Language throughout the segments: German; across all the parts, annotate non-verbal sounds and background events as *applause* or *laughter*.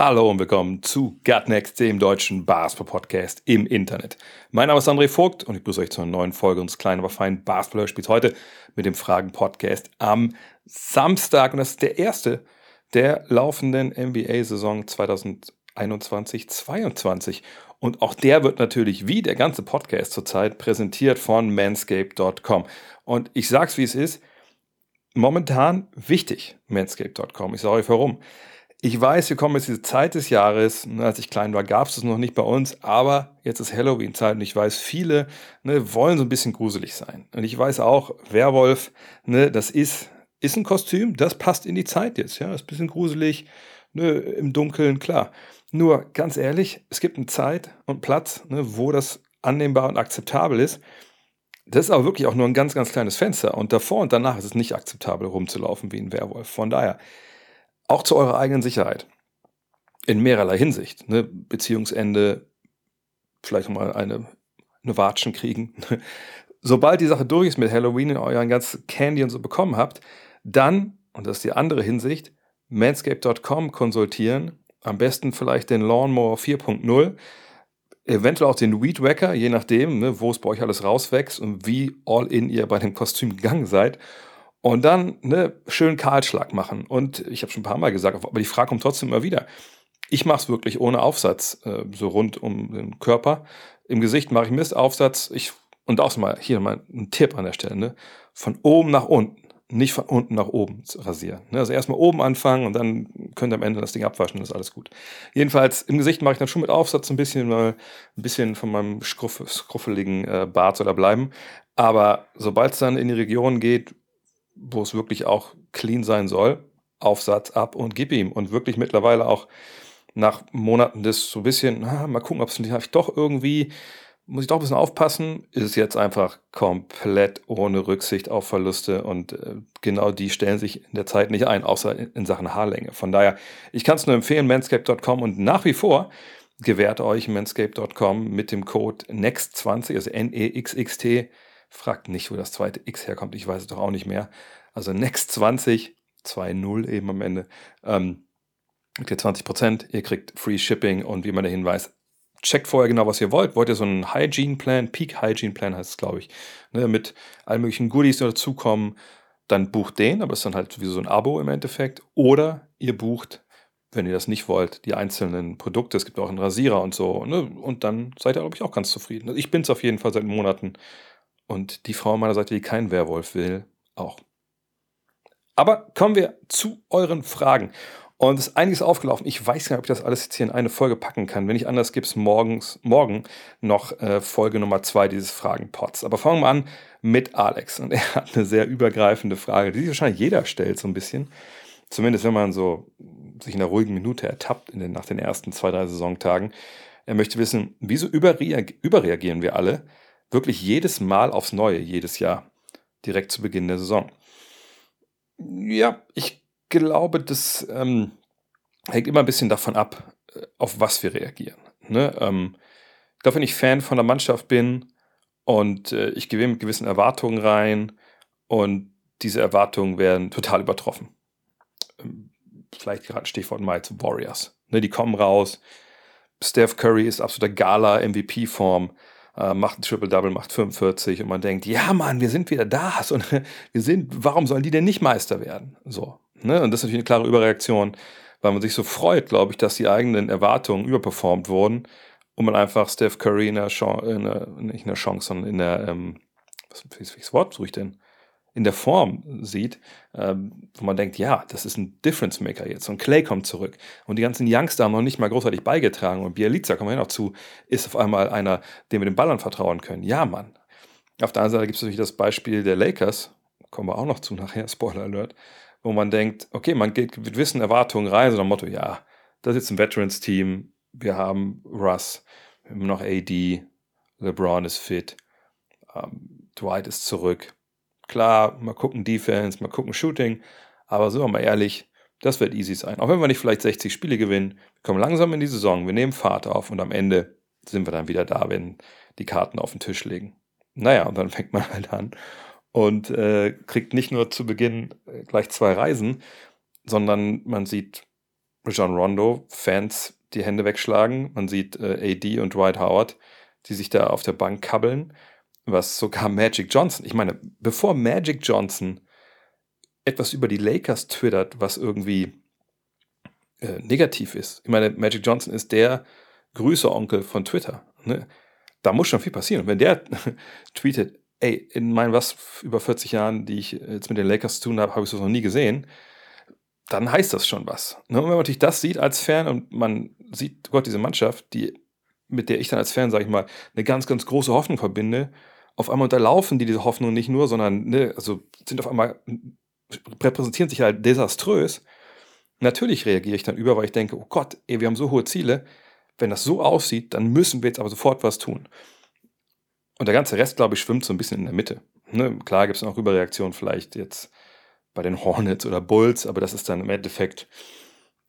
Hallo und willkommen zu Gutnext, dem deutschen Basketball-Podcast im Internet. Mein Name ist André Vogt und ich begrüße euch zu einer neuen Folge unseres kleinen, aber feinen Basketball-Spiels heute mit dem Fragen-Podcast am Samstag. Und das ist der erste der laufenden NBA-Saison 2021-22. Und auch der wird natürlich, wie der ganze Podcast zurzeit, präsentiert von manscape.com. Und ich sag's, wie es ist, momentan wichtig, manscape.com. Ich sage euch warum. Ich weiß, wir kommen jetzt diese Zeit des Jahres. Ne, als ich klein war, gab es das noch nicht bei uns, aber jetzt ist Halloween-Zeit und ich weiß, viele ne, wollen so ein bisschen gruselig sein. Und ich weiß auch, Werwolf, ne, das ist, ist ein Kostüm, das passt in die Zeit jetzt. Ja, ist ein bisschen gruselig, ne, im Dunkeln, klar. Nur ganz ehrlich, es gibt eine Zeit und Platz, ne, wo das annehmbar und akzeptabel ist. Das ist aber wirklich auch nur ein ganz, ganz kleines Fenster. Und davor und danach ist es nicht akzeptabel, rumzulaufen wie ein Werwolf. Von daher, auch zu eurer eigenen Sicherheit. In mehrerlei Hinsicht. Ne? Beziehungsende, vielleicht mal eine, eine Watschen kriegen. *laughs* Sobald die Sache durch ist mit Halloween und euren ganzen Candy und so bekommen habt, dann, und das ist die andere Hinsicht, manscape.com konsultieren. Am besten vielleicht den Lawnmower 4.0 eventuell auch den Weed Wacker, je nachdem, ne, wo es bei euch alles rauswächst und wie all in ihr bei dem Kostüm gegangen seid. Und dann ne, schön Kahlschlag machen. Und ich habe schon ein paar Mal gesagt, aber die Frage kommt trotzdem immer wieder. Ich mache es wirklich ohne Aufsatz, äh, so rund um den Körper. Im Gesicht mache ich Mistaufsatz. Ich, und auch mal hier mal ein Tipp an der Stelle, ne? von oben nach unten, nicht von unten nach oben rasieren. Ne? Also erstmal oben anfangen und dann könnt ihr am Ende das Ding abwaschen, das ist alles gut. Jedenfalls im Gesicht mache ich dann schon mit Aufsatz ein bisschen, mal ein bisschen von meinem schruff, schruffeligen äh, Bart da bleiben. Aber sobald es dann in die Region geht, wo es wirklich auch clean sein soll, Aufsatz ab und gib ihm. Und wirklich mittlerweile auch nach Monaten des so ein bisschen, na, mal gucken, ob es nicht doch irgendwie, muss ich doch ein bisschen aufpassen, ist es jetzt einfach komplett ohne Rücksicht auf Verluste und äh, genau die stellen sich in der Zeit nicht ein, außer in, in Sachen Haarlänge. Von daher, ich kann es nur empfehlen, manscape.com und nach wie vor gewährt euch manscape.com mit dem Code NEXT20, also N-E-X-X-T, Fragt nicht, wo das zweite X herkommt. Ich weiß es doch auch nicht mehr. Also Next 20, 2-0 eben am Ende. Ähm, kriegt ihr 20 Prozent. Ihr kriegt Free Shipping und wie man der Hinweis, checkt vorher genau, was ihr wollt. Wollt ihr so einen Hygiene Plan, Peak Hygiene Plan heißt es, glaube ich, ne, mit allen möglichen Goodies, die dazukommen, dann bucht den, aber es ist dann halt wie so ein Abo im Endeffekt. Oder ihr bucht, wenn ihr das nicht wollt, die einzelnen Produkte. Es gibt auch einen Rasierer und so. Ne, und dann seid ihr, glaube ich, auch ganz zufrieden. Also ich bin es auf jeden Fall seit Monaten. Und die Frau an meiner Seite, die keinen Werwolf will, auch. Aber kommen wir zu euren Fragen. Und es ist einiges aufgelaufen. Ich weiß gar nicht, ob ich das alles jetzt hier in eine Folge packen kann. Wenn nicht anders, gibt es morgen noch äh, Folge Nummer zwei dieses Fragenpots. Aber fangen wir an mit Alex. Und er hat eine sehr übergreifende Frage, die sich wahrscheinlich jeder stellt, so ein bisschen. Zumindest wenn man so sich in einer ruhigen Minute ertappt den, nach den ersten zwei, drei Saisontagen. Er möchte wissen, wieso überreagieren wir alle, wirklich jedes Mal aufs Neue, jedes Jahr, direkt zu Beginn der Saison. Ja, ich glaube, das ähm, hängt immer ein bisschen davon ab, äh, auf was wir reagieren. Ne? Ähm, ich glaube, wenn ich Fan von der Mannschaft bin und äh, ich gehe mit gewissen Erwartungen rein und diese Erwartungen werden total übertroffen. Ähm, vielleicht gerade Stichwort mal zu Warriors. Ne, die kommen raus. Steph Curry ist absoluter Gala-MVP-Form äh, macht ein Triple-Double, macht 45 und man denkt, ja Mann, wir sind wieder da und *laughs* wir sind, warum sollen die denn nicht Meister werden? So, ne? Und das ist natürlich eine klare Überreaktion, weil man sich so freut, glaube ich, dass die eigenen Erwartungen überperformt wurden und man einfach Steph Curry in der Chance, in der, nicht in der Chance, sondern in der, ähm, was, welches Wort suche ich denn? In der Form sieht, ähm, wo man denkt, ja, das ist ein Difference Maker jetzt. Und Clay kommt zurück. Und die ganzen Youngster haben noch nicht mal großartig beigetragen. Und Bielica, kommen wir noch zu, ist auf einmal einer, dem wir den Ballern vertrauen können. Ja, Mann. Auf der anderen Seite gibt es natürlich das Beispiel der Lakers, kommen wir auch noch zu nachher, *laughs* Spoiler Alert, wo man denkt, okay, man geht mit gewissen Erwartungen rein, so nach dem Motto, ja, das ist jetzt ein Veterans-Team, wir haben Russ, wir haben noch AD, LeBron ist fit, ähm, Dwight ist zurück. Klar, mal gucken Defense, mal gucken Shooting, aber sind wir mal ehrlich, das wird easy sein. Auch wenn wir nicht vielleicht 60 Spiele gewinnen, wir kommen langsam in die Saison, wir nehmen Fahrt auf und am Ende sind wir dann wieder da, wenn die Karten auf den Tisch legen. Naja, und dann *laughs* fängt man halt an und äh, kriegt nicht nur zu Beginn äh, gleich zwei Reisen, sondern man sieht John Rondo, Fans die Hände wegschlagen, man sieht äh, AD und Dwight Howard, die sich da auf der Bank kabbeln, was sogar Magic Johnson, ich meine, bevor Magic Johnson etwas über die Lakers twittert, was irgendwie äh, negativ ist. Ich meine, Magic Johnson ist der Grüße-Onkel von Twitter. Ne? Da muss schon viel passieren. Und wenn der *laughs* tweetet, ey, in meinen was über 40 Jahren, die ich jetzt mit den Lakers zu tun habe, habe ich das noch nie gesehen, dann heißt das schon was. Ne? Und wenn man natürlich das sieht als Fan und man sieht, Gott, diese Mannschaft, die, mit der ich dann als Fan, sage ich mal, eine ganz, ganz große Hoffnung verbinde, auf einmal unterlaufen die diese Hoffnung nicht nur, sondern ne, also sind auf einmal repräsentieren sich halt desaströs. Natürlich reagiere ich dann über, weil ich denke, oh Gott, ey, wir haben so hohe Ziele. Wenn das so aussieht, dann müssen wir jetzt aber sofort was tun. Und der ganze Rest, glaube ich, schwimmt so ein bisschen in der Mitte. Ne? Klar gibt es noch Überreaktionen vielleicht jetzt bei den Hornets oder Bulls, aber das ist dann im Endeffekt,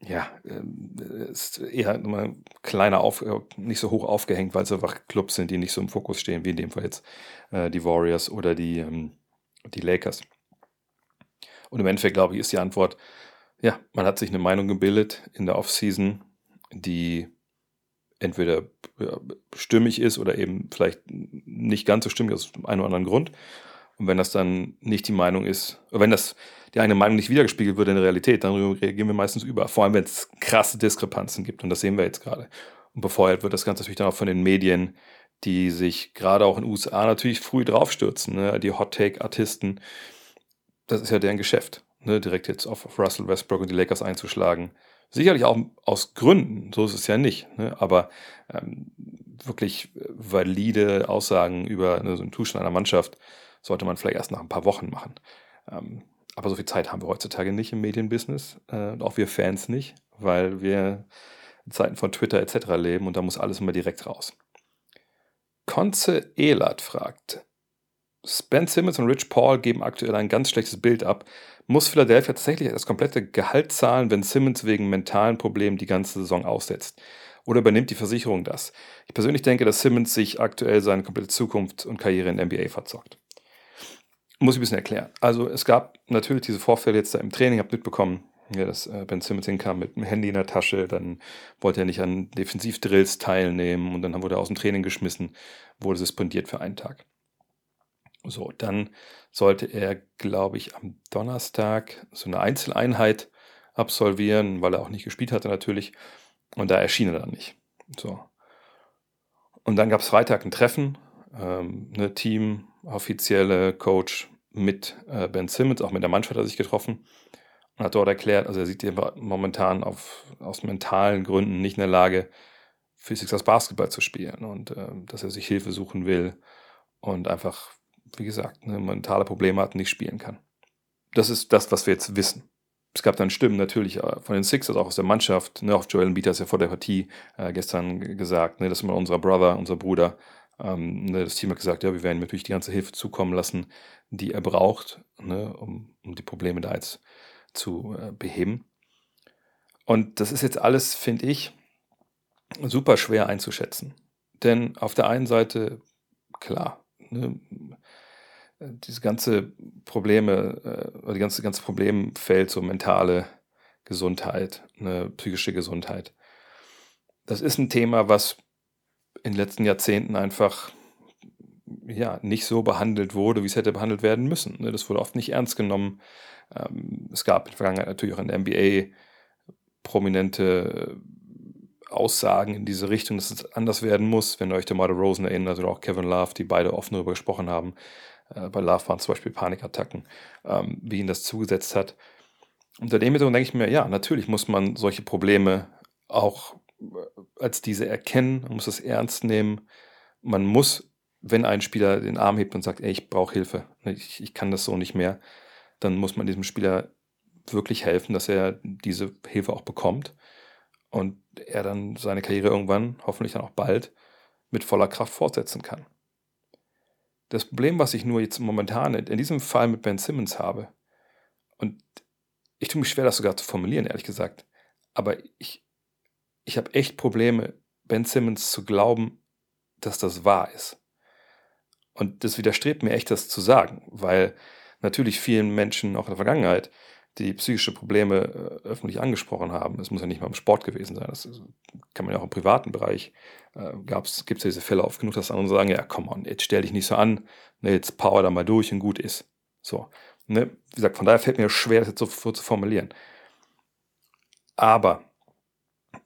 ja, ähm, ist eher immer kleiner, auf, nicht so hoch aufgehängt, weil es einfach Clubs sind, die nicht so im Fokus stehen, wie in dem Fall jetzt äh, die Warriors oder die, ähm, die Lakers. Und im Endeffekt, glaube ich, ist die Antwort, ja, man hat sich eine Meinung gebildet in der Offseason, die entweder stimmig ist oder eben vielleicht nicht ganz so stimmig aus einem oder anderen Grund. Und wenn das dann nicht die Meinung ist, wenn das die eigene Meinung nicht wiedergespiegelt wird in der Realität, dann reagieren wir meistens über. Vor allem, wenn es krasse Diskrepanzen gibt. Und das sehen wir jetzt gerade. Und befeuert wird das Ganze natürlich dann auch von den Medien, die sich gerade auch in den USA natürlich früh draufstürzen. Ne? Die Hot-Take-Artisten, das ist ja deren Geschäft, ne? direkt jetzt auf, Russell Westbrook und die Lakers einzuschlagen. Sicherlich auch aus Gründen, so ist es ja nicht, ne? aber ähm, wirklich valide Aussagen über ne, so einen Zustand einer Mannschaft sollte man vielleicht erst nach ein paar Wochen machen. Ähm, aber so viel Zeit haben wir heutzutage nicht im Medienbusiness, äh, auch wir Fans nicht, weil wir in Zeiten von Twitter etc. leben und da muss alles immer direkt raus. Konze Elat fragt, Ben Simmons und Rich Paul geben aktuell ein ganz schlechtes Bild ab. Muss Philadelphia tatsächlich das komplette Gehalt zahlen, wenn Simmons wegen mentalen Problemen die ganze Saison aussetzt? Oder übernimmt die Versicherung das? Ich persönlich denke, dass Simmons sich aktuell seine komplette Zukunft und Karriere in der NBA verzockt. Muss ich ein bisschen erklären. Also es gab natürlich diese Vorfälle jetzt da im Training, habt mitbekommen, ja, dass äh, Ben Simmons hinkam mit dem Handy in der Tasche, dann wollte er nicht an Defensivdrills teilnehmen und dann wurde er aus dem Training geschmissen, wurde suspendiert für einen Tag. So, dann sollte er, glaube ich, am Donnerstag so eine Einzeleinheit absolvieren, weil er auch nicht gespielt hatte natürlich. Und da erschien er dann nicht. So. Und dann gab es Freitag ein Treffen, ähm, eine Team, offizielle Coach mit äh, Ben Simmons, auch mit der Mannschaft hat er sich getroffen und hat dort erklärt, also er sieht ihn momentan auf, aus mentalen Gründen nicht in der Lage, für Sixers Basketball zu spielen und äh, dass er sich Hilfe suchen will und einfach wie gesagt, ne, mentale Probleme hat und nicht spielen kann. Das ist das, was wir jetzt wissen. Es gab dann Stimmen natürlich äh, von den Sixers, auch aus der Mannschaft. Ne, auch Joel Embiid hat es ja vor der Partie äh, gestern gesagt, ne, das ist mal unser Brother, unser Bruder. Ähm, ne, das Team hat gesagt, ja, wir werden ihm natürlich die ganze Hilfe zukommen lassen, die er braucht, ne, um, um die Probleme da jetzt zu äh, beheben. Und das ist jetzt alles, finde ich, super schwer einzuschätzen. Denn auf der einen Seite, klar, ne, diese ganze Probleme, äh, die ganze, ganze Problemfeld, so mentale Gesundheit, eine psychische Gesundheit. Das ist ein Thema, was in den letzten Jahrzehnten einfach ja, nicht so behandelt wurde, wie es hätte behandelt werden müssen. Ne? Das wurde oft nicht ernst genommen. Ähm, es gab in der Vergangenheit natürlich auch in der NBA prominente Aussagen in diese Richtung, dass es anders werden muss. Wenn ihr euch DeMar Rosen erinnert oder auch Kevin Love, die beide offen darüber gesprochen haben, äh, bei Love waren zum Beispiel Panikattacken, ähm, wie ihn das zugesetzt hat. Unter dem Hintergrund denke ich mir, ja, natürlich muss man solche Probleme auch als diese erkennen, man muss es ernst nehmen. Man muss, wenn ein Spieler den Arm hebt und sagt, ey, ich brauche Hilfe, ich, ich kann das so nicht mehr, dann muss man diesem Spieler wirklich helfen, dass er diese Hilfe auch bekommt und er dann seine Karriere irgendwann, hoffentlich dann auch bald, mit voller Kraft fortsetzen kann. Das Problem, was ich nur jetzt momentan in diesem Fall mit Ben Simmons habe, und ich tue mich schwer, das sogar zu formulieren, ehrlich gesagt, aber ich, ich habe echt Probleme, Ben Simmons zu glauben, dass das wahr ist. Und das widerstrebt mir echt, das zu sagen, weil natürlich vielen Menschen auch in der Vergangenheit die psychische Probleme äh, öffentlich angesprochen haben. Es muss ja nicht mal im Sport gewesen sein. Das kann man ja auch im privaten Bereich. Äh, Gibt es ja diese Fälle oft genug, dass andere sagen, ja komm on, jetzt stell dich nicht so an, ne, jetzt power da mal durch und gut ist. So. Ne? Wie gesagt, von daher fällt mir schwer, das jetzt so, so zu formulieren. Aber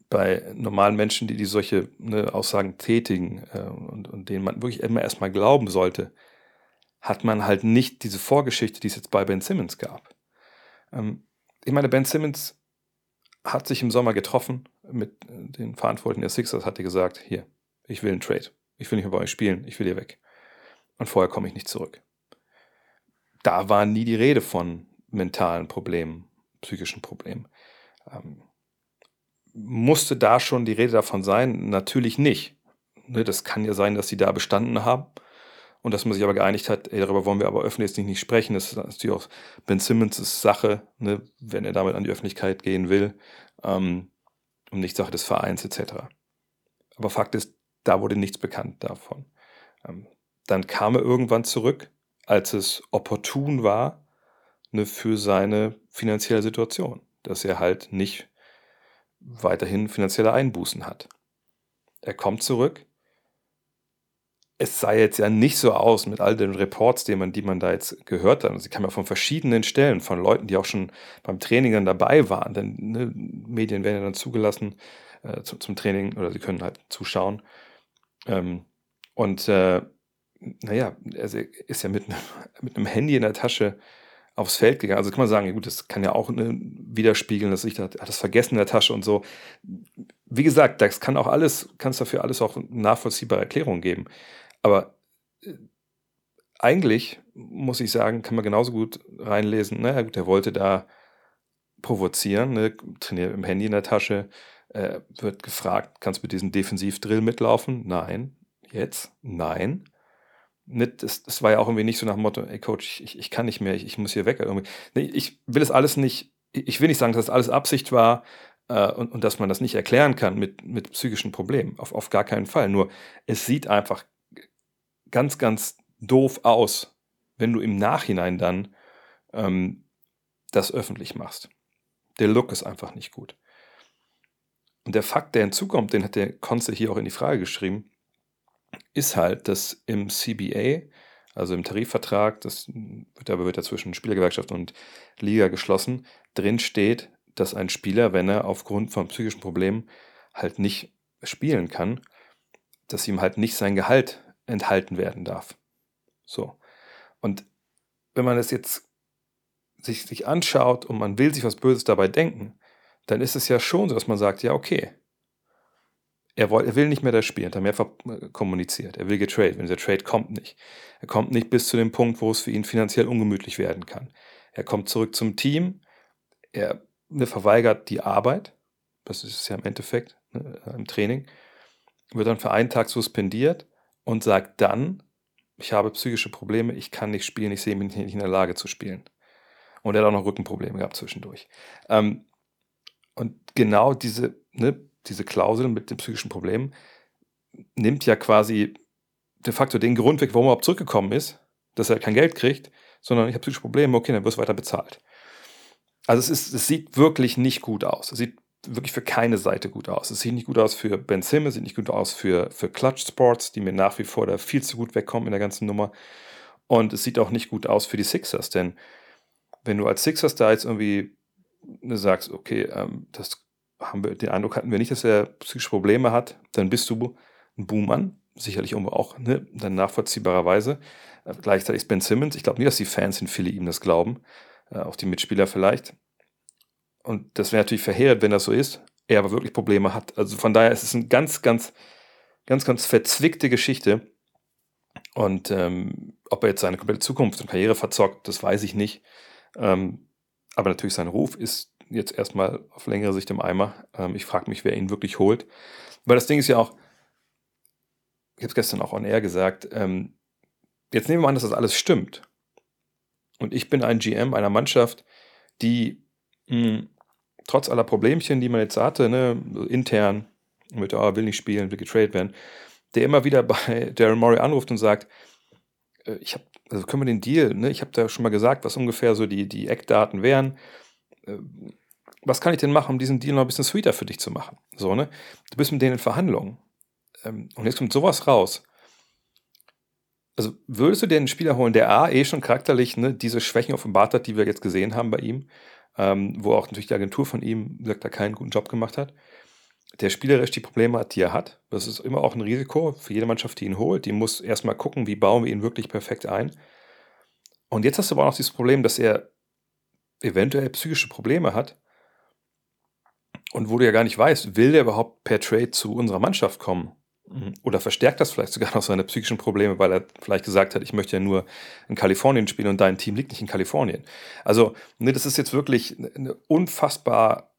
bei normalen Menschen, die, die solche ne, Aussagen tätigen äh, und, und denen man wirklich immer erstmal glauben sollte, hat man halt nicht diese Vorgeschichte, die es jetzt bei Ben Simmons gab. Ähm, ich meine, Ben Simmons hat sich im Sommer getroffen mit äh, den Verantwortlichen der Sixers, hat er gesagt, hier, ich will einen Trade. Ich will nicht mehr bei euch spielen, ich will hier weg. Und vorher komme ich nicht zurück. Da war nie die Rede von mentalen Problemen, psychischen Problemen. Ähm, musste da schon die Rede davon sein? Natürlich nicht. Ne, das kann ja sein, dass sie da bestanden haben und dass man sich aber geeinigt hat, ey, darüber wollen wir aber öffentlich nicht sprechen. Das ist natürlich auch Ben Simmons' Sache, ne, wenn er damit an die Öffentlichkeit gehen will ähm, und nicht Sache des Vereins etc. Aber Fakt ist, da wurde nichts bekannt davon. Ähm, dann kam er irgendwann zurück, als es opportun war ne, für seine finanzielle Situation, dass er halt nicht weiterhin finanzielle Einbußen hat. Er kommt zurück. Es sah jetzt ja nicht so aus mit all den Reports, die man, die man da jetzt gehört hat. Sie kamen ja von verschiedenen Stellen, von Leuten, die auch schon beim Training dann dabei waren. Denn ne, Medien werden ja dann zugelassen äh, zum, zum, Training oder sie können halt zuschauen. Ähm, und äh, naja, er ist ja mit, *laughs* mit einem Handy in der Tasche aufs Feld gegangen. Also kann man sagen, gut, das kann ja auch ne, widerspiegeln, dass ich hat das vergessen in der Tasche und so. Wie gesagt, das kann auch alles, kann es dafür alles auch nachvollziehbare Erklärungen geben. Aber äh, eigentlich muss ich sagen, kann man genauso gut reinlesen, naja gut, er wollte da provozieren, ne, trainiert im Handy in der Tasche, äh, wird gefragt, kannst du mit diesem Defensivdrill mitlaufen? Nein. Jetzt? Nein nicht, das, das war ja auch irgendwie nicht so nach dem Motto, ey Coach, ich, ich kann nicht mehr, ich, ich muss hier weg. Irgendwie. Nee, ich will es alles nicht, ich will nicht sagen, dass das alles Absicht war äh, und, und dass man das nicht erklären kann mit, mit psychischen Problemen. Auf, auf gar keinen Fall. Nur es sieht einfach ganz, ganz doof aus, wenn du im Nachhinein dann ähm, das öffentlich machst. Der Look ist einfach nicht gut. Und der Fakt, der hinzukommt, den hat der Konze hier auch in die Frage geschrieben, ist halt, dass im CBA, also im Tarifvertrag, das wird aber wird ja zwischen Spielergewerkschaft und Liga geschlossen, drin steht, dass ein Spieler, wenn er aufgrund von psychischen Problemen halt nicht spielen kann, dass ihm halt nicht sein Gehalt enthalten werden darf. So. Und wenn man das jetzt sich, sich anschaut und man will sich was Böses dabei denken, dann ist es ja schon so, dass man sagt, ja, okay, er, will, er will nicht mehr das spielen, hat er mehrfach äh, kommuniziert. Er will getradet, wenn der Trade kommt nicht. Er kommt nicht bis zu dem Punkt, wo es für ihn finanziell ungemütlich werden kann. Er kommt zurück zum Team, er ne, verweigert die Arbeit, das ist es ja im Endeffekt ne, im Training, wird dann für einen Tag suspendiert und sagt dann, ich habe psychische Probleme, ich kann nicht spielen, ich sehe mich nicht in der Lage zu spielen. Und er hat auch noch Rückenprobleme gehabt zwischendurch. Ähm, und genau diese, ne, diese Klausel mit den psychischen Problemen nimmt ja quasi de facto den Grund weg, warum er überhaupt zurückgekommen ist, dass er kein Geld kriegt, sondern ich habe psychische Probleme, okay, dann wirst du weiter bezahlt. Also es, ist, es sieht wirklich nicht gut aus. Es sieht wirklich für keine Seite gut aus. Es sieht nicht gut aus für Ben Simmons, es sieht nicht gut aus für, für Clutch Sports, die mir nach wie vor da viel zu gut wegkommen in der ganzen Nummer. Und es sieht auch nicht gut aus für die Sixers, denn wenn du als Sixers da jetzt irgendwie sagst, okay, ähm, das haben wir den Eindruck hatten wir nicht, dass er psychische Probleme hat, dann bist du ein Boommann, sicherlich auch ne, dann nachvollziehbarerweise. Äh, gleichzeitig ist Ben Simmons, ich glaube nicht, dass die Fans in Philly ihm das glauben, äh, auch die Mitspieler vielleicht. Und das wäre natürlich verheerend, wenn das so ist, er aber wirklich Probleme hat. Also von daher ist es eine ganz, ganz, ganz, ganz verzwickte Geschichte. Und ähm, ob er jetzt seine komplette Zukunft und Karriere verzockt, das weiß ich nicht. Ähm, aber natürlich sein Ruf ist jetzt erstmal auf längere Sicht im Eimer. Ähm, ich frage mich, wer ihn wirklich holt. Weil das Ding ist ja auch, ich habe es gestern auch on air gesagt, ähm, jetzt nehmen wir an, dass das alles stimmt. Und ich bin ein GM einer Mannschaft, die mh, trotz aller Problemchen, die man jetzt hatte, ne, intern, mit, oh, will nicht spielen, will getradet werden, der immer wieder *laughs* bei Daryl Morey anruft und sagt, äh, ich habe, also können wir den Deal, ne, ich habe da schon mal gesagt, was ungefähr so die, die Eckdaten wären. Was kann ich denn machen, um diesen Deal noch ein bisschen sweeter für dich zu machen? So, ne? Du bist mit denen in Verhandlungen. Ähm, und jetzt kommt sowas raus. Also würdest du dir einen Spieler holen, der A, eh schon charakterlich ne, diese Schwächen offenbart hat, die wir jetzt gesehen haben bei ihm, ähm, wo auch natürlich die Agentur von ihm, sagt, da keinen guten Job gemacht hat, der spielerisch die Probleme hat, die er hat. Das ist immer auch ein Risiko für jede Mannschaft, die ihn holt. Die muss erstmal gucken, wie bauen wir ihn wirklich perfekt ein. Und jetzt hast du aber auch noch dieses Problem, dass er eventuell psychische Probleme hat. Und wo du ja gar nicht weißt, will der überhaupt per Trade zu unserer Mannschaft kommen? Mhm. Oder verstärkt das vielleicht sogar noch seine psychischen Probleme, weil er vielleicht gesagt hat, ich möchte ja nur in Kalifornien spielen und dein Team liegt nicht in Kalifornien. Also, ne, das ist jetzt wirklich eine unfassbar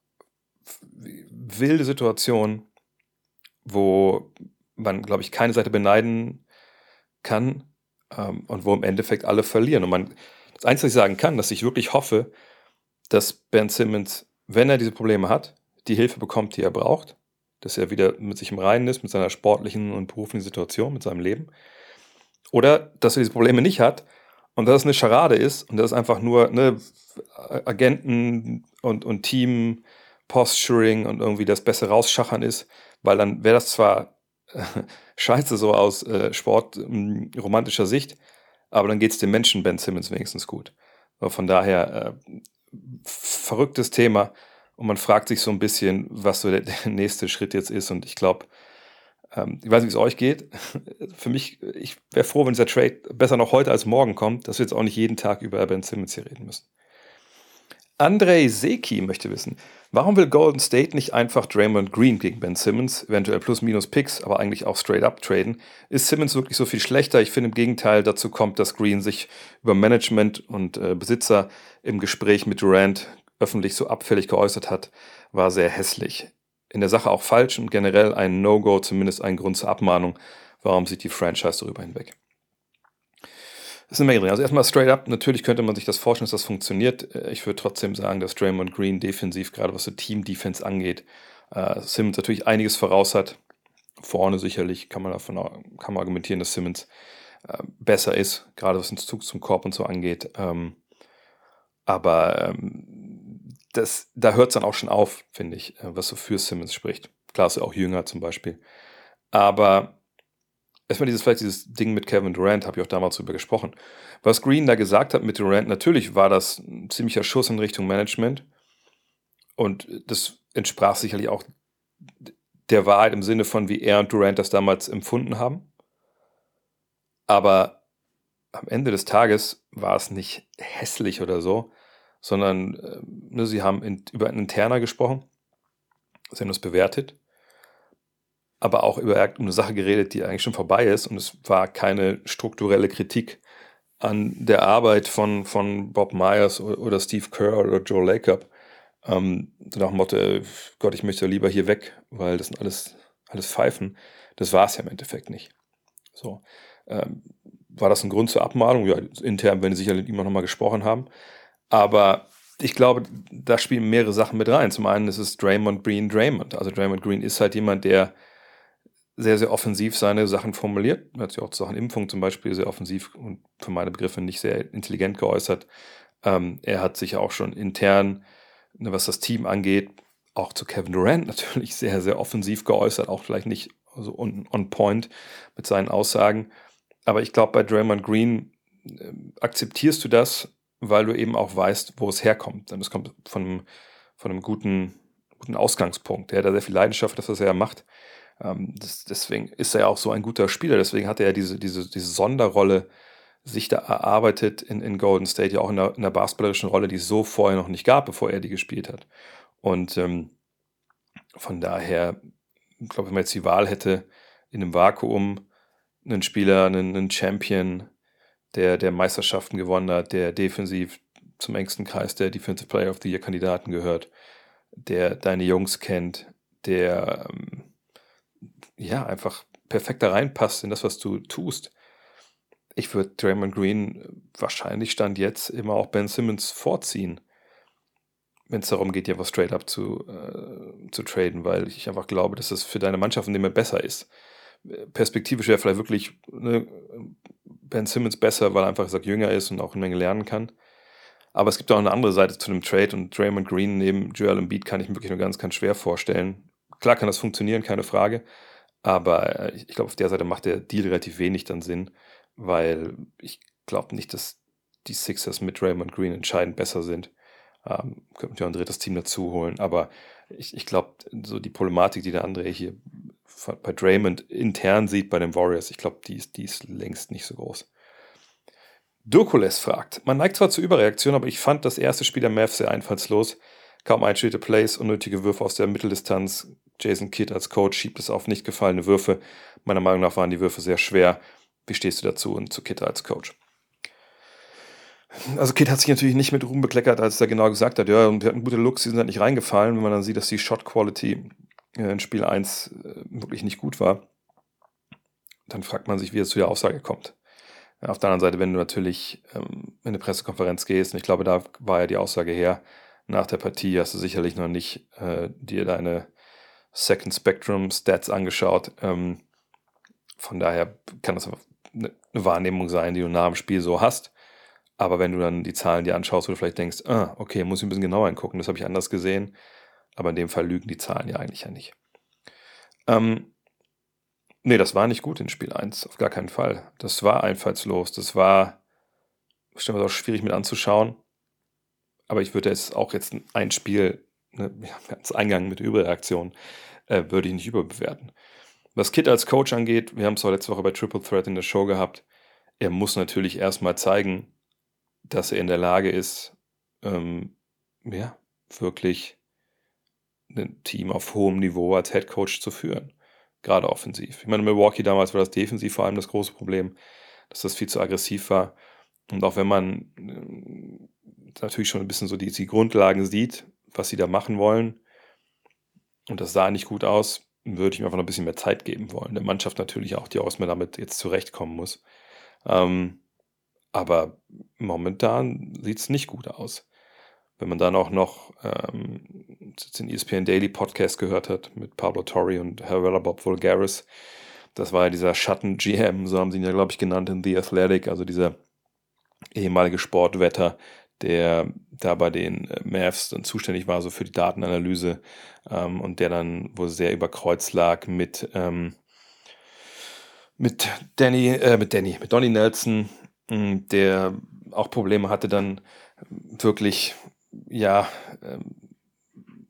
wilde Situation, wo man, glaube ich, keine Seite beneiden kann ähm, und wo im Endeffekt alle verlieren. Und man, das Einzige, was ich sagen kann, dass ich wirklich hoffe, dass Ben Simmons, wenn er diese Probleme hat, die Hilfe bekommt, die er braucht dass er wieder mit sich im Reinen ist, mit seiner sportlichen und beruflichen Situation, mit seinem Leben. Oder dass er diese Probleme nicht hat und dass es eine Scharade ist und dass es einfach nur ne, Agenten und, und Team Posturing und irgendwie das Beste rausschachern ist, weil dann wäre das zwar *laughs* scheiße so aus äh, sportromantischer ähm, Sicht, aber dann geht es dem Menschen Ben Simmons wenigstens gut. Aber von daher äh, verrücktes Thema. Und man fragt sich so ein bisschen, was so der, der nächste Schritt jetzt ist. Und ich glaube, ähm, ich weiß nicht, wie es euch geht. *laughs* Für mich, ich wäre froh, wenn dieser Trade besser noch heute als morgen kommt, dass wir jetzt auch nicht jeden Tag über Ben Simmons hier reden müssen. Andrei Seki möchte wissen, warum will Golden State nicht einfach Draymond Green gegen Ben Simmons, eventuell plus minus Picks, aber eigentlich auch straight up traden? Ist Simmons wirklich so viel schlechter? Ich finde im Gegenteil, dazu kommt, dass Green sich über Management und äh, Besitzer im Gespräch mit Durant öffentlich so abfällig geäußert hat, war sehr hässlich. In der Sache auch falsch und generell ein No-Go, zumindest ein Grund zur Abmahnung. Warum sieht die Franchise darüber hinweg? Das ist eine Menge drin. Also erstmal straight up, natürlich könnte man sich das vorstellen, dass das funktioniert. Ich würde trotzdem sagen, dass Draymond Green defensiv, gerade was so Team-Defense angeht, äh, Simmons natürlich einiges voraus hat. Vorne sicherlich kann man davon kann man argumentieren, dass Simmons äh, besser ist, gerade was den Zug zum Korb und so angeht. Ähm, aber ähm, das, da hört es dann auch schon auf, finde ich, äh, was so für Simmons spricht. Klar ist er auch jünger zum Beispiel. Aber erstmal dieses, vielleicht dieses Ding mit Kevin Durant, habe ich auch damals drüber gesprochen. Was Green da gesagt hat mit Durant, natürlich war das ein ziemlicher Schuss in Richtung Management. Und das entsprach sicherlich auch der Wahrheit im Sinne von, wie er und Durant das damals empfunden haben. Aber am Ende des Tages war es nicht hässlich oder so, sondern äh, sie haben in, über einen Interner gesprochen, sie haben das bewertet, aber auch über eine Sache geredet, die eigentlich schon vorbei ist und es war keine strukturelle Kritik an der Arbeit von, von Bob Myers oder, Steve Kerr oder Joe Lacob. Ähm, nach dem Motto, Gott, ich möchte lieber hier weg, weil das sind alles, alles Pfeifen. Das war es ja im Endeffekt nicht. So. Ähm, war das ein Grund zur Abmahnung? Ja, intern, sie sicherlich immer noch mal gesprochen haben. Aber ich glaube, da spielen mehrere Sachen mit rein. Zum einen ist es Draymond Green Draymond. Also Draymond Green ist halt jemand, der sehr, sehr offensiv seine Sachen formuliert. Er hat sich auch zu Sachen Impfung zum Beispiel sehr offensiv und für meine Begriffe nicht sehr intelligent geäußert. Ähm, er hat sich auch schon intern, ne, was das Team angeht, auch zu Kevin Durant *laughs* natürlich sehr, sehr offensiv geäußert, auch vielleicht nicht so on, on point mit seinen Aussagen. Aber ich glaube, bei Draymond Green äh, akzeptierst du das weil du eben auch weißt, wo es herkommt. Und es kommt von einem, von einem guten, guten Ausgangspunkt. Der hat da sehr viel Leidenschaft, das, was er macht. Ähm, das, deswegen ist er ja auch so ein guter Spieler. Deswegen hat er ja diese, diese, diese Sonderrolle sich da erarbeitet in, in Golden State, ja auch in einer, in einer basketballerischen Rolle, die es so vorher noch nicht gab, bevor er die gespielt hat. Und ähm, von daher, ich glaube, wenn man jetzt die Wahl hätte, in einem Vakuum einen Spieler, einen, einen Champion, der, der Meisterschaften gewonnen hat, der defensiv zum engsten Kreis der Defensive Player of the Year Kandidaten gehört, der deine Jungs kennt, der ähm, ja einfach perfekt da reinpasst in das, was du tust. Ich würde Draymond Green wahrscheinlich Stand jetzt immer auch Ben Simmons vorziehen, wenn es darum geht, dir was straight up zu, äh, zu traden, weil ich einfach glaube, dass es für deine Mannschaft in dem besser ist. Perspektivisch wäre vielleicht wirklich ne, Ben Simmons besser, weil er einfach gesagt jünger ist und auch eine Menge lernen kann. Aber es gibt auch eine andere Seite zu dem Trade und Draymond Green neben Joel Embiid kann ich mir wirklich nur ganz, ganz schwer vorstellen. Klar kann das funktionieren, keine Frage. Aber äh, ich glaube, auf der Seite macht der Deal relativ wenig dann Sinn, weil ich glaube nicht, dass die Sixers mit Draymond Green entscheidend besser sind. Ähm, könnten wir ein drittes Team dazu holen. Aber ich, ich glaube, so die Problematik, die der André hier bei Draymond intern sieht bei den Warriors, ich glaube, die ist, die ist längst nicht so groß. Durkules fragt, man neigt zwar zur Überreaktion, aber ich fand das erste Spiel der Mavs sehr einfallslos. Kaum einspielte Plays, unnötige Würfe aus der Mitteldistanz. Jason Kidd als Coach schiebt es auf nicht gefallene Würfe. Meiner Meinung nach waren die Würfe sehr schwer. Wie stehst du dazu und zu Kidd als Coach? Also Kidd hat sich natürlich nicht mit Ruhm bekleckert, als er genau gesagt hat, ja, und wir hatten gute Looks, die sind halt nicht reingefallen, wenn man dann sieht, dass die Shot Quality äh, in Spiel 1 äh, wirklich nicht gut war. Dann fragt man sich, wie es zu der Aussage kommt. Auf der anderen Seite, wenn du natürlich ähm, in eine Pressekonferenz gehst, und ich glaube, da war ja die Aussage her, nach der Partie hast du sicherlich noch nicht äh, dir deine Second Spectrum Stats angeschaut. Ähm, von daher kann das eine Wahrnehmung sein, die du nach dem Spiel so hast. Aber wenn du dann die Zahlen dir anschaust, wo du vielleicht denkst, ah, okay, muss ich ein bisschen genauer hingucken, das habe ich anders gesehen. Aber in dem Fall lügen die Zahlen ja eigentlich ja nicht. Ähm, Nee, das war nicht gut in Spiel 1, auf gar keinen Fall. Das war einfallslos. Das war bestimmt auch schwierig mit anzuschauen. Aber ich würde jetzt auch jetzt ein Spiel, ne, als Eingang mit Überreaktion, äh, würde ich nicht überbewerten. Was Kit als Coach angeht, wir haben es auch letzte Woche bei Triple Threat in der Show gehabt, er muss natürlich erstmal zeigen, dass er in der Lage ist, ähm, ja, wirklich ein Team auf hohem Niveau als Head Coach zu führen gerade offensiv. Ich meine, Milwaukee damals war das defensiv vor allem das große Problem, dass das viel zu aggressiv war. Und auch wenn man äh, natürlich schon ein bisschen so die, die Grundlagen sieht, was sie da machen wollen, und das sah nicht gut aus, würde ich mir einfach noch ein bisschen mehr Zeit geben wollen. Der Mannschaft natürlich auch, die erstmal damit jetzt zurechtkommen muss. Ähm, aber momentan sieht es nicht gut aus. Wenn man dann auch noch ähm, den ESPN Daily Podcast gehört hat mit Pablo Torre und Herr Bob Vulgaris, das war ja dieser Schatten-GM, so haben sie ihn ja, glaube ich, genannt in The Athletic, also dieser ehemalige Sportwetter, der da bei den äh, Mavs dann zuständig war, so für die Datenanalyse ähm, und der dann wohl sehr überkreuzt lag mit, ähm, mit Danny, äh, mit Danny, mit Donny Nelson, der auch Probleme hatte, dann wirklich ja, ähm,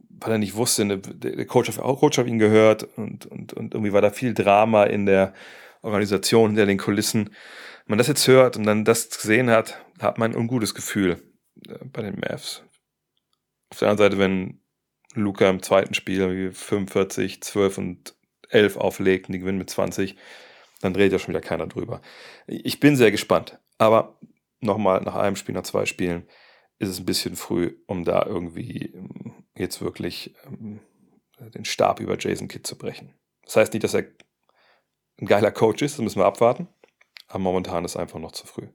weil er nicht wusste, ne, der Coach hat auch Coach auf ihn gehört und, und, und irgendwie war da viel Drama in der Organisation, hinter den Kulissen. Wenn man das jetzt hört und dann das gesehen hat, hat man ein ungutes Gefühl bei den Mavs. Auf der anderen Seite, wenn Luca im zweiten Spiel 45, 12 und 11 auflegt und die gewinnen mit 20, dann dreht ja schon wieder keiner drüber. Ich bin sehr gespannt. Aber nochmal nach einem Spiel, nach zwei Spielen, ist es ein bisschen früh, um da irgendwie ähm, jetzt wirklich ähm, den Stab über Jason Kidd zu brechen. Das heißt nicht, dass er ein geiler Coach ist, das müssen wir abwarten. Aber momentan ist einfach noch zu früh.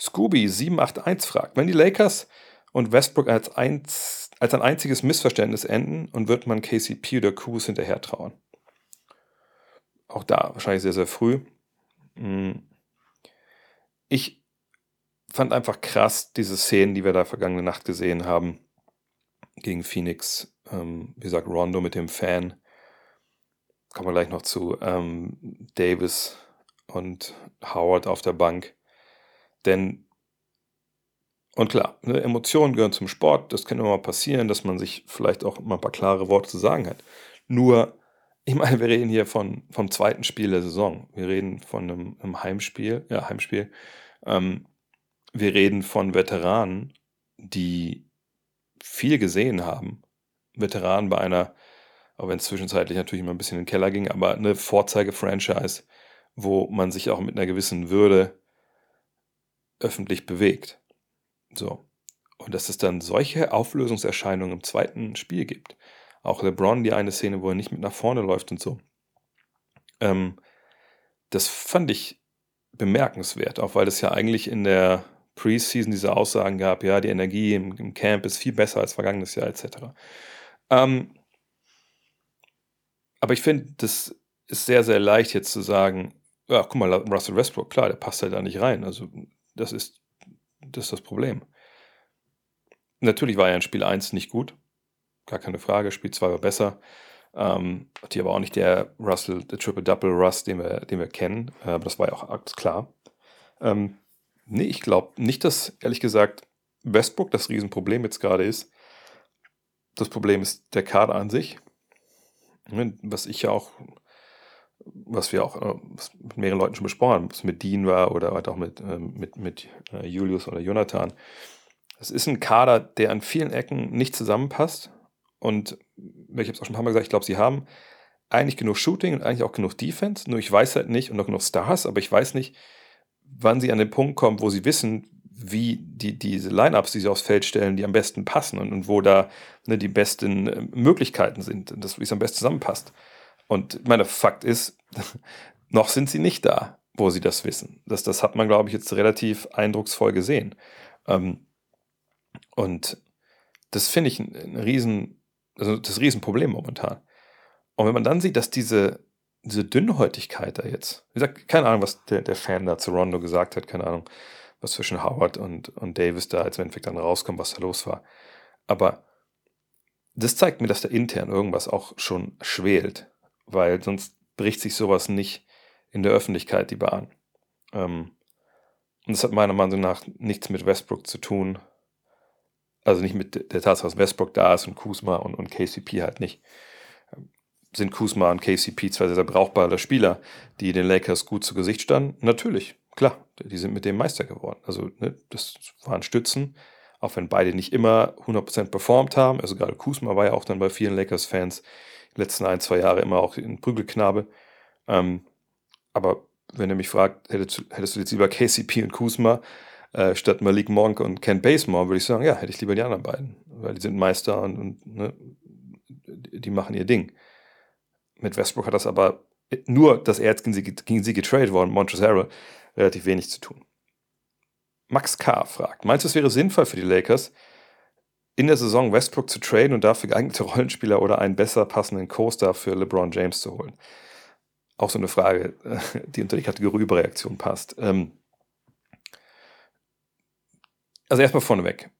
Scooby781 fragt, wenn die Lakers und Westbrook als, eins, als ein einziges Missverständnis enden und wird man KCP oder Kuz hinterher trauen? Auch da wahrscheinlich sehr, sehr früh. Hm. Ich fand einfach krass diese Szenen, die wir da vergangene Nacht gesehen haben gegen Phoenix. Ähm, wie gesagt, Rondo mit dem Fan. Kommen wir gleich noch zu. Ähm, Davis und Howard auf der Bank. Denn, und klar, ne, Emotionen gehören zum Sport. Das kann immer mal passieren, dass man sich vielleicht auch mal ein paar klare Worte zu sagen hat. Nur, ich meine, wir reden hier von, vom zweiten Spiel der Saison. Wir reden von einem, einem Heimspiel, ja, Heimspiel. Ähm, wir reden von Veteranen, die viel gesehen haben. Veteranen bei einer, auch wenn es zwischenzeitlich natürlich immer ein bisschen in den Keller ging, aber eine Vorzeige-Franchise, wo man sich auch mit einer gewissen Würde öffentlich bewegt. So. Und dass es dann solche Auflösungserscheinungen im zweiten Spiel gibt. Auch LeBron, die eine Szene, wo er nicht mit nach vorne läuft und so. Ähm, das fand ich bemerkenswert, auch weil es ja eigentlich in der Preseason diese Aussagen gab, ja, die Energie im, im Camp ist viel besser als vergangenes Jahr etc. Ähm, aber ich finde, das ist sehr, sehr leicht jetzt zu sagen, ja, guck mal, Russell Westbrook, klar, der passt halt da nicht rein. Also das ist das, ist das Problem. Natürlich war er in Spiel 1 nicht gut, gar keine Frage. Spiel 2 war besser. Ähm, die aber auch nicht der Russell, der Triple-Double Russ, den wir, den wir kennen. Aber das war ja auch klar. Ähm, nee, ich glaube nicht, dass, ehrlich gesagt, Westbrook das Riesenproblem jetzt gerade ist. Das Problem ist der Kader an sich. Was ich ja auch, was wir auch äh, was mit mehreren Leuten schon besprochen haben, was mit Dean war oder halt auch mit, äh, mit, mit äh, Julius oder Jonathan. Es ist ein Kader, der an vielen Ecken nicht zusammenpasst. Und ich habe es auch schon ein paar Mal gesagt, ich glaube, sie haben eigentlich genug Shooting und eigentlich auch genug Defense. Nur ich weiß halt nicht und noch genug Stars, aber ich weiß nicht, wann sie an den Punkt kommen, wo sie wissen, wie die, diese Lineups, die sie aufs Feld stellen, die am besten passen und, und wo da ne, die besten äh, Möglichkeiten sind, wie es am besten zusammenpasst. Und meine Fakt ist, *laughs* noch sind sie nicht da, wo sie das wissen. Das, das hat man, glaube ich, jetzt relativ eindrucksvoll gesehen. Ähm, und das finde ich ein, ein riesen, also das Riesenproblem momentan. Und wenn man dann sieht, dass diese, diese Dünnhäutigkeit da jetzt, wie gesagt, keine Ahnung, was der, der Fan da zu Rondo gesagt hat, keine Ahnung, was zwischen Howard und, und Davis da als Endeffekt dann rauskommt, was da los war. Aber das zeigt mir, dass da intern irgendwas auch schon schwelt, weil sonst bricht sich sowas nicht in der Öffentlichkeit die Bahn. Ähm, und das hat meiner Meinung nach nichts mit Westbrook zu tun, also nicht mit der Tatsache, dass Westbrook da ist und Kuzma und, und KCP halt nicht. Sind Kuzma und KCP zwei sehr, sehr brauchbare Spieler, die den Lakers gut zu Gesicht standen? Natürlich, klar, die sind mit dem Meister geworden. Also ne, das waren Stützen, auch wenn beide nicht immer 100% performt haben. Also gerade Kuzma war ja auch dann bei vielen Lakers-Fans letzten ein, zwei Jahre immer auch ein Prügelknabe. Ähm, aber wenn ihr mich fragt, hättest, hättest du jetzt lieber KCP und Kuzma äh, statt Malik Monk und Ken Basemore, würde ich sagen, ja, hätte ich lieber die anderen beiden, weil die sind Meister und, und ne, die machen ihr Ding. Mit Westbrook hat das aber nur, dass er jetzt gegen sie, gegen sie getradet worden, Montrezl relativ wenig zu tun. Max K. fragt, meinst du, es wäre sinnvoll für die Lakers, in der Saison Westbrook zu traden und dafür geeignete *laughs* Rollenspieler oder einen besser passenden Co-Star für LeBron James zu holen? Auch so eine Frage, *laughs* die unter die Kategorie Überreaktion passt. Ähm, also erstmal vorneweg.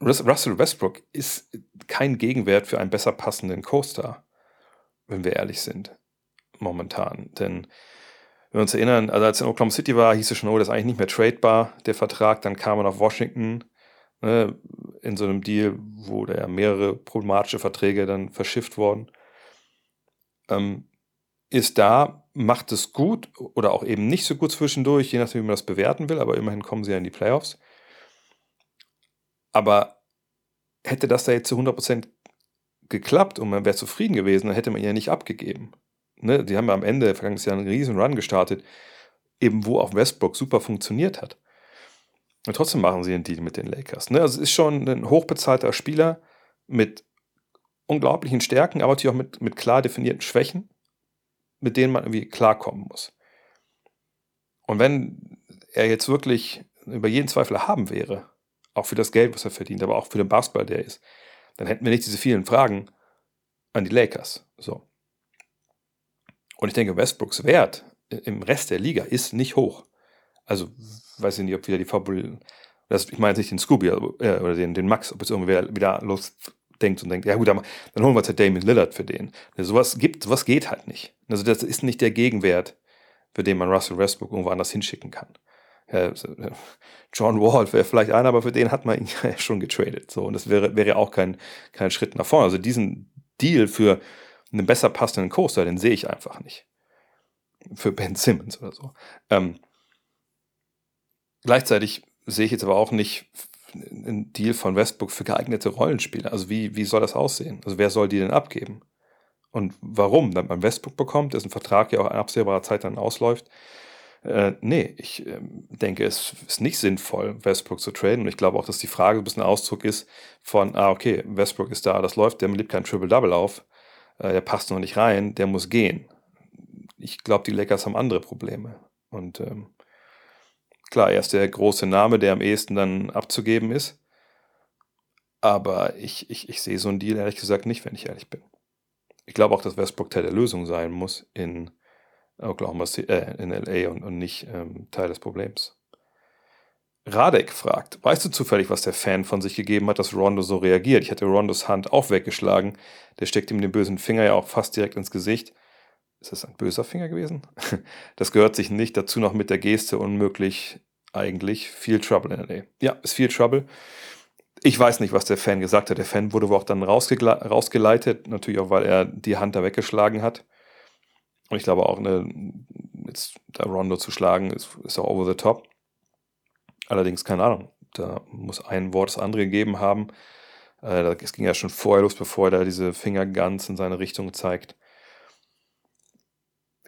Russell Westbrook ist kein Gegenwert für einen besser passenden Co-Star, wenn wir ehrlich sind, momentan. Denn wenn wir uns erinnern, also als er in Oklahoma City war, hieß es schon, oh, das ist eigentlich nicht mehr tradebar, der Vertrag. Dann kam er nach Washington ne, in so einem Deal, wo da ja mehrere problematische Verträge dann verschifft wurden. Ähm, ist da, macht es gut oder auch eben nicht so gut zwischendurch, je nachdem, wie man das bewerten will, aber immerhin kommen sie ja in die Playoffs. Aber hätte das da jetzt zu 100% geklappt und man wäre zufrieden gewesen, dann hätte man ihn ja nicht abgegeben. Ne? Die haben ja am Ende vergangenes Jahr einen riesen Run gestartet, eben wo auch Westbrook super funktioniert hat. Und trotzdem machen sie einen Deal mit den Lakers. Ne? Also es ist schon ein hochbezahlter Spieler mit unglaublichen Stärken, aber natürlich auch mit, mit klar definierten Schwächen, mit denen man irgendwie klarkommen muss. Und wenn er jetzt wirklich über jeden Zweifel haben wäre, auch für das Geld, was er verdient, aber auch für den Basketball, der ist, dann hätten wir nicht diese vielen Fragen an die Lakers. So. Und ich denke, Westbrooks Wert im Rest der Liga ist nicht hoch. Also, weiß ich nicht, ob wieder die Fabel, das, ich meine jetzt nicht den Scooby äh, oder den, den Max, ob jetzt irgendwer wieder losdenkt und denkt, ja gut, dann holen wir jetzt halt Damien Lillard für den. Also, sowas gibt, sowas geht halt nicht. Also, das ist nicht der Gegenwert, für den man Russell Westbrook irgendwo anders hinschicken kann. John Wall wäre vielleicht einer, aber für den hat man ihn *laughs* ja schon getradet. So, und das wäre, wäre auch kein, kein Schritt nach vorne. Also diesen Deal für einen besser passenden Coaster, den sehe ich einfach nicht. Für Ben Simmons oder so. Ähm, gleichzeitig sehe ich jetzt aber auch nicht einen Deal von Westbrook für geeignete Rollenspieler. Also wie, wie soll das aussehen? Also wer soll die denn abgeben? Und warum? Dann beim Westbrook bekommt, dessen Vertrag ja auch in absehbarer Zeit dann ausläuft. Äh, nee, ich äh, denke, es ist nicht sinnvoll, Westbrook zu traden. Und ich glaube auch, dass die Frage ein bisschen Ausdruck ist von, ah, okay, Westbrook ist da, das läuft, der liebt kein Triple-Double auf, äh, der passt noch nicht rein, der muss gehen. ich glaube, die Lakers haben andere Probleme. Und ähm, klar, er ist der große Name, der am ehesten dann abzugeben ist. Aber ich, ich, ich sehe so einen Deal ehrlich gesagt nicht, wenn ich ehrlich bin. Ich glaube auch, dass Westbrook Teil der Lösung sein muss in Oklahoma City, äh, in LA und, und nicht ähm, Teil des Problems. Radek fragt, weißt du zufällig, was der Fan von sich gegeben hat, dass Rondo so reagiert? Ich hätte Rondos Hand auch weggeschlagen. Der steckt ihm den bösen Finger ja auch fast direkt ins Gesicht. Ist das ein böser Finger gewesen? *laughs* Das gehört sich nicht. Dazu noch mit der Geste unmöglich eigentlich. Viel Trouble in LA. Ja, ist viel Trouble. Ich weiß nicht, was der Fan gesagt hat. Der Fan wurde wohl auch dann rausgeleitet. Natürlich auch, weil er die Hand da weggeschlagen hat. Und ich glaube auch, ne, jetzt da Rondo zu schlagen, ist, ist auch over the top. Allerdings, keine Ahnung, da muss ein Wort das andere gegeben haben. Äh, es ging ja schon vorher los, bevor er da diese Finger ganz in seine Richtung zeigt.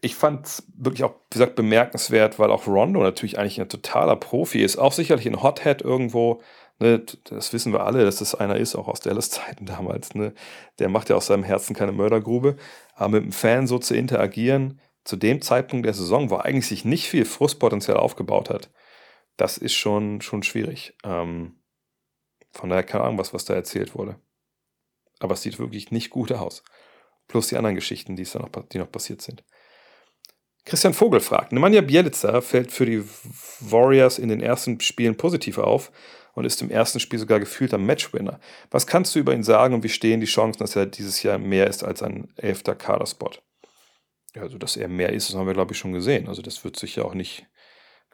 Ich fand es wirklich auch, wie gesagt, bemerkenswert, weil auch Rondo natürlich eigentlich ein totaler Profi ist. Auch sicherlich ein Hothead irgendwo. Ne, das wissen wir alle, dass das einer ist, auch aus Dallas-Zeiten damals. Ne? Der macht ja aus seinem Herzen keine Mördergrube. Aber mit dem Fan so zu interagieren, zu dem Zeitpunkt der Saison, wo eigentlich sich nicht viel Frustpotenzial aufgebaut hat, das ist schon, schon schwierig. Ähm, von daher keine Ahnung, was, was da erzählt wurde. Aber es sieht wirklich nicht gut aus. Plus die anderen Geschichten, die, es da noch, die noch passiert sind. Christian Vogel fragt, Nemanja Bielica fällt für die Warriors in den ersten Spielen positiv auf und ist im ersten Spiel sogar gefühlter Matchwinner. Was kannst du über ihn sagen und wie stehen die Chancen, dass er dieses Jahr mehr ist als ein elfter Kaderspot? Also, dass er mehr ist, das haben wir, glaube ich, schon gesehen. Also, das wird sich ja auch nicht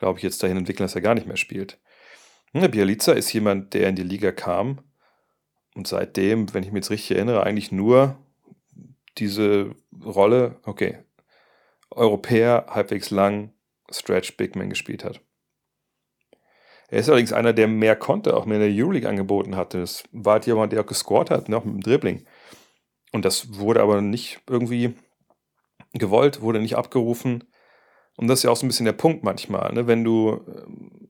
glaube ich, jetzt dahin entwickeln, dass er gar nicht mehr spielt. Ja, Bialica ist jemand, der in die Liga kam und seitdem, wenn ich mich jetzt richtig erinnere, eigentlich nur diese Rolle, okay, Europäer, halbwegs lang, Stretch Big Man gespielt hat. Er ist allerdings einer, der mehr konnte, auch mehr in der Euroleague angeboten hatte. Das war halt jemand, der auch gescored hat, noch mit dem Dribbling. Und das wurde aber nicht irgendwie gewollt, wurde nicht abgerufen. Und das ist ja auch so ein bisschen der Punkt manchmal, ne? wenn du, ähm,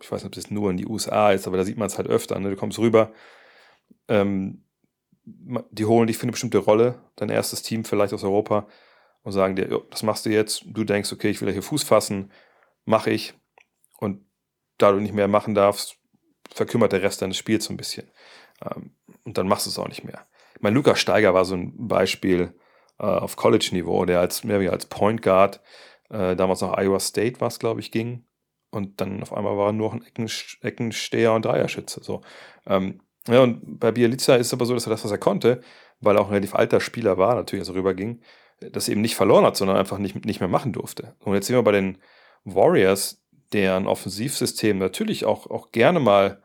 ich weiß nicht, ob das nur in die USA ist, aber da sieht man es halt öfter, ne? du kommst rüber, ähm, die holen dich für eine bestimmte Rolle, dein erstes Team vielleicht aus Europa und sagen dir, das machst du jetzt, du denkst, okay, ich will hier Fuß fassen, mache ich und da du nicht mehr machen darfst, verkümmert der Rest deines Spiels so ein bisschen. Ähm, und dann machst du es auch nicht mehr. Mein Lukas Steiger war so ein Beispiel äh, auf College-Niveau, der als mehr wie als Point Guard äh, damals noch Iowa State war es, glaube ich, ging. Und dann auf einmal war er nur noch ein Ecken, Eckensteher und Dreierschütze. So. Ähm, ja, und bei Bielica ist es aber so, dass er das, was er konnte, weil er auch ein relativ alter Spieler war, natürlich, als er rüberging, das eben nicht verloren hat, sondern einfach nicht, nicht mehr machen durfte. Und jetzt sehen wir bei den Warriors, deren Offensivsystem natürlich auch, auch gerne mal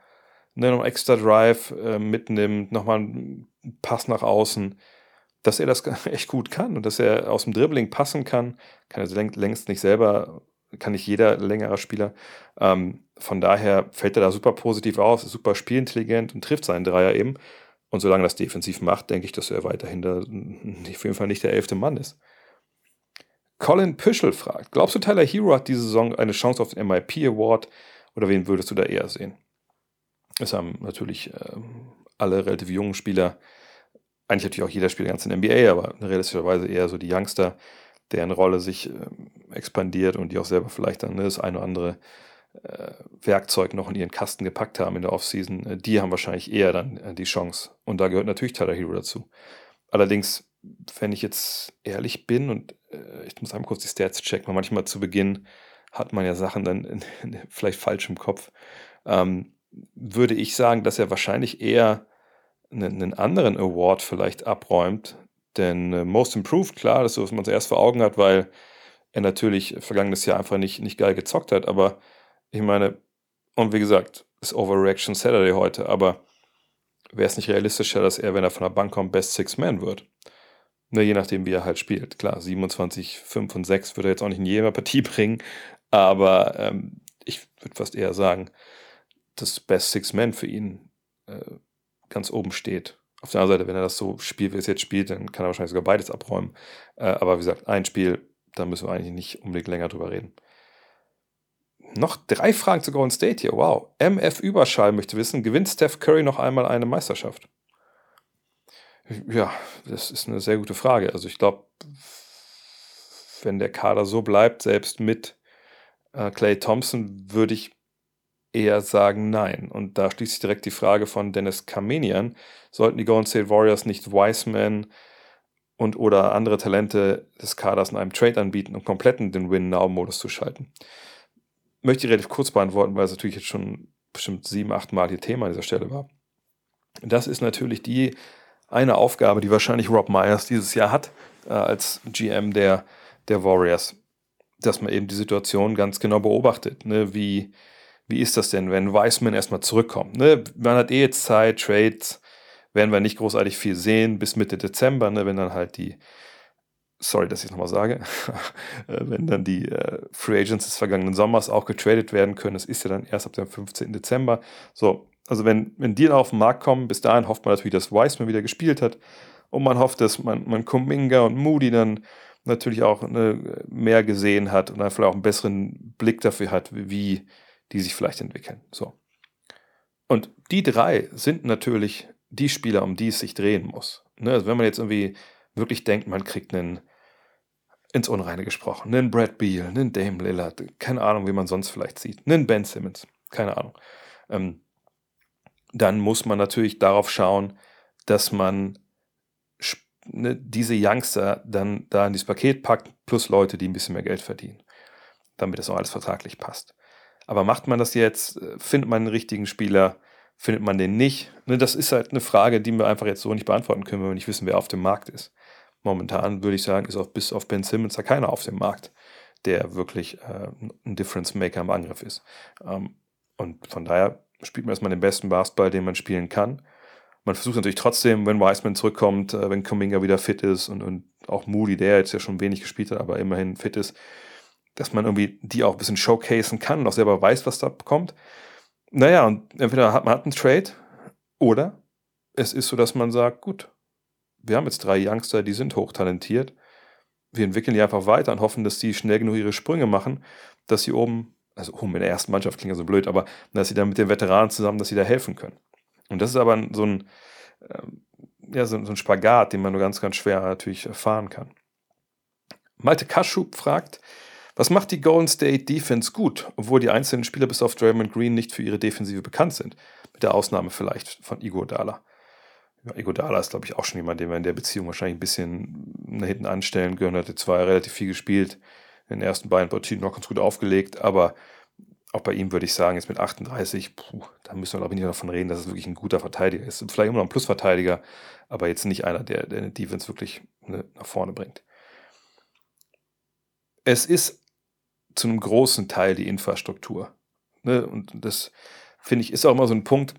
ne, noch extra Drive äh, mitnimmt, nochmal einen Pass nach außen dass er das *laughs* echt gut kann und dass er aus dem Dribbling passen kann. Kann er längst nicht selber, kann nicht jeder längerer Spieler. Ähm, von daher fällt er da super positiv auf, ist super spielintelligent und trifft seinen Dreier eben. Und solange das defensiv macht, denke ich, dass er weiterhin da, auf jeden Fall nicht der elfte Mann ist. Colin Püschel fragt: Glaubst du, Tyler Hero hat diese Saison eine Chance auf den MIP Award oder wen würdest du da eher sehen? Es haben natürlich äh, alle relativ jungen Spieler eigentlich natürlich auch jeder spielt ganz in NBA, aber realistischerweise eher so die Youngster, deren Rolle sich äh, expandiert und die auch selber vielleicht dann ne, das eine oder andere Werkzeug noch in ihren Kasten gepackt haben in der Offseason, äh, die haben wahrscheinlich eher dann äh, die Chance. Und da gehört natürlich Tyler Hero dazu. Allerdings, wenn ich jetzt ehrlich bin und äh, ich muss einmal kurz die Stats checken, manchmal zu Beginn hat man ja Sachen dann in, in, vielleicht falsch im Kopf, ähm, würde ich sagen, dass er wahrscheinlich eher einen anderen Award vielleicht abräumt. Denn äh, Most Improved, klar, das ist so, was man zuerst vor Augen hat, weil er natürlich vergangenes Jahr einfach nicht, nicht geil gezockt hat. Aber ich meine, und wie gesagt, ist Overreaction Saturday heute, aber wäre es nicht realistischer, dass er, wenn er von der Bank kommt, Best Six Man wird? Ne, je nachdem, wie er halt spielt. Klar, 27, 5 und 6 würde er jetzt auch nicht in jeder Partie *laughs* bringen, aber ähm, ich würde fast eher sagen, das Best Six Man für ihn äh, ganz oben steht. Auf der anderen Seite, wenn er das so spielt, wie es jetzt spielt, dann kann er wahrscheinlich sogar beides abräumen. Äh, aber wie gesagt, ein Spiel, da müssen wir eigentlich nicht unbedingt länger drüber reden. Noch drei Fragen zu Golden State hier. Wow. MF Überschall möchte wissen, gewinnt Steph Curry noch einmal eine Meisterschaft? Ja, das ist eine sehr gute Frage. Also ich glaube, wenn der Kader so bleibt, selbst mit äh, Clay Thompson, würde ich eher sagen nein. Und da schließt sich direkt die Frage von Dennis Kamenian. Sollten die Golden State Warriors nicht Wiseman und oder andere Talente des Kaders in einem Trade anbieten, um komplett in den Win-Now-Modus zu schalten? Möchte ich relativ kurz beantworten, weil es natürlich jetzt schon bestimmt sieben, acht Mal hier Thema an dieser Stelle war. Das ist natürlich die eine Aufgabe, die wahrscheinlich Rob Myers dieses Jahr hat, äh, als GM der, der Warriors, dass man eben die Situation ganz genau beobachtet. Ne? Wie, wie ist das denn, wenn Wiseman erstmal zurückkommt? Ne? Man hat eh jetzt Zeit, Trades werden wir nicht großartig viel sehen bis Mitte Dezember, ne? wenn dann halt die, sorry, dass ich es nochmal sage, *laughs* äh, wenn dann die äh, Free Agents des vergangenen Sommers auch getradet werden können. Es ist ja dann erst ab dem 15. Dezember. So, also wenn, wenn die dann auf den Markt kommen, bis dahin hofft man natürlich, dass Wiseman wieder gespielt hat. Und man hofft, dass man, man Kuminga und Moody dann natürlich auch eine, mehr gesehen hat und dann vielleicht auch einen besseren Blick dafür hat, wie die sich vielleicht entwickeln. So. Und die drei sind natürlich die Spieler, um die es sich drehen muss. Ne? Also wenn man jetzt irgendwie wirklich denkt, man kriegt einen ins Unreine gesprochen, einen Brad Beal, einen Dame Lillard, keine Ahnung, wie man sonst vielleicht sieht, einen Ben Simmons, keine Ahnung. Ähm, dann muss man natürlich darauf schauen, dass man ne, diese Youngster dann da in dieses Paket packt, plus Leute, die ein bisschen mehr Geld verdienen, damit das auch alles vertraglich passt. Aber macht man das jetzt, äh, findet man den richtigen Spieler, findet man den nicht? Ne, das ist halt eine Frage, die wir einfach jetzt so nicht beantworten können, wenn wir nicht wissen, wer auf dem Markt ist. Momentan würde ich sagen, ist auch bis auf Ben Simmons da keiner auf dem Markt, der wirklich äh, ein Difference Maker im Angriff ist. Ähm, und von daher spielt man erstmal den besten Basketball, den man spielen kann. Man versucht natürlich trotzdem, wenn Wiseman zurückkommt, äh, wenn Kuminga wieder fit ist und, und auch Moody, der jetzt ja schon wenig gespielt hat, aber immerhin fit ist, dass man irgendwie die auch ein bisschen showcasen kann und auch selber weiß, was da kommt. Naja, und entweder hat man hat einen Trade oder es ist so, dass man sagt, gut, wir haben jetzt drei Youngster, die sind hochtalentiert. Wir entwickeln die einfach weiter und hoffen, dass die schnell genug ihre Sprünge machen, dass sie oben also oben in der ersten Mannschaft klingt ja so blöd, aber dass sie dann mit den Veteranen zusammen, dass sie da helfen können. Und das ist aber so ein, ähm, ja, so, ein Spagat, den man nur ganz, ganz schwer natürlich erfahren kann. Malte Kaschub fragt, was macht die Golden State Defense gut, obwohl die einzelnen Spieler bis auf Draymond Green nicht für ihre Defensive bekannt sind? Mit der Ausnahme vielleicht von Igor Dala. Ja, Igor Dala ist, glaube ich, auch schon jemand, den wir in der Beziehung wahrscheinlich ein bisschen nach hinten anstellen können. Hat jetzt zwar relativ viel gespielt, in den ersten beiden Partien noch ganz gut aufgelegt, aber auch bei ihm würde ich sagen, jetzt mit 38, puh, da müssen wir glaube ich nicht davon reden, dass es wirklich ein guter Verteidiger ist. Vielleicht immer noch ein Plusverteidiger, aber jetzt nicht einer, der, der eine Defense wirklich ne, nach vorne bringt. Es ist zu einem großen Teil die Infrastruktur. Ne? Und das, finde ich, ist auch immer so ein Punkt,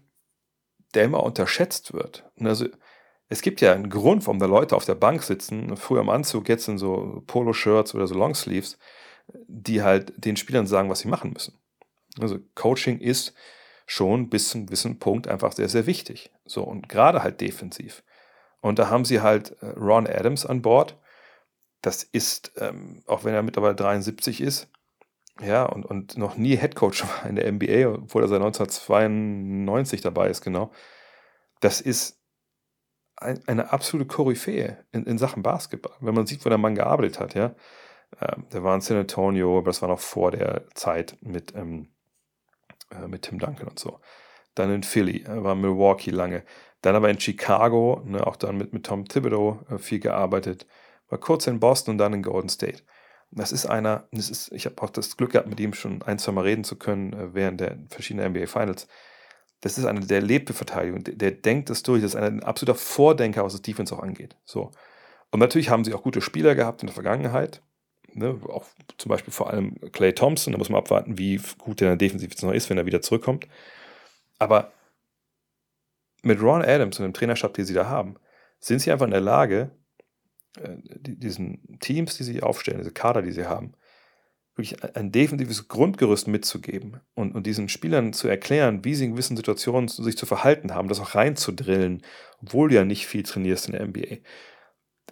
der immer unterschätzt wird. Also es gibt ja einen Grund, warum da Leute auf der Bank sitzen, früher im Anzug, jetzt in so Poloshirts oder so Longsleeves, die halt den Spielern sagen, was sie machen müssen. Also Coaching ist schon bis zu einem gewissen Punkt einfach sehr, sehr wichtig. So, und gerade halt defensiv. Und da haben sie halt äh, Ron Adams an Bord. Das ist, ähm, auch wenn er mittlerweile 73 ist, ja, und, und noch nie Headcoach *laughs* war in der NBA, obwohl er seit 1992 dabei ist, genau. Das ist ein, eine absolute Koryphäe in, in, Sachen Basketball. Wenn man sieht, wo der Mann gearbeitet hat, ja. Ähm, der war in San Antonio, aber das war noch vor der Zeit mit, ähm, äh, mit Tim Duncan und so. Dann in Philly, er war in Milwaukee lange. Dann aber in Chicago, ne, auch dann mit, mit Tom Thibodeau äh, viel gearbeitet. War kurz in Boston und dann in Golden State. Das ist einer, das ist, ich habe auch das Glück gehabt, mit ihm schon ein, zwei Mal reden zu können äh, während der verschiedenen NBA Finals das ist einer, der lebt für Verteidigung, der, der denkt das durch, das ist ein absoluter Vordenker, was das Defense auch angeht. So. Und natürlich haben sie auch gute Spieler gehabt in der Vergangenheit. Ne? Auch zum Beispiel vor allem Clay Thompson, da muss man abwarten, wie gut der Defensive jetzt noch ist, wenn er wieder zurückkommt. Aber mit Ron Adams und dem Trainerstab, den sie da haben, sind sie einfach in der Lage, diesen Teams, die sie aufstellen, diese Kader, die sie haben, wirklich ein defensives Grundgerüst mitzugeben und, und diesen Spielern zu erklären, wie sie in gewissen Situationen sich zu verhalten haben, das auch reinzudrillen, obwohl du ja nicht viel trainierst in der NBA.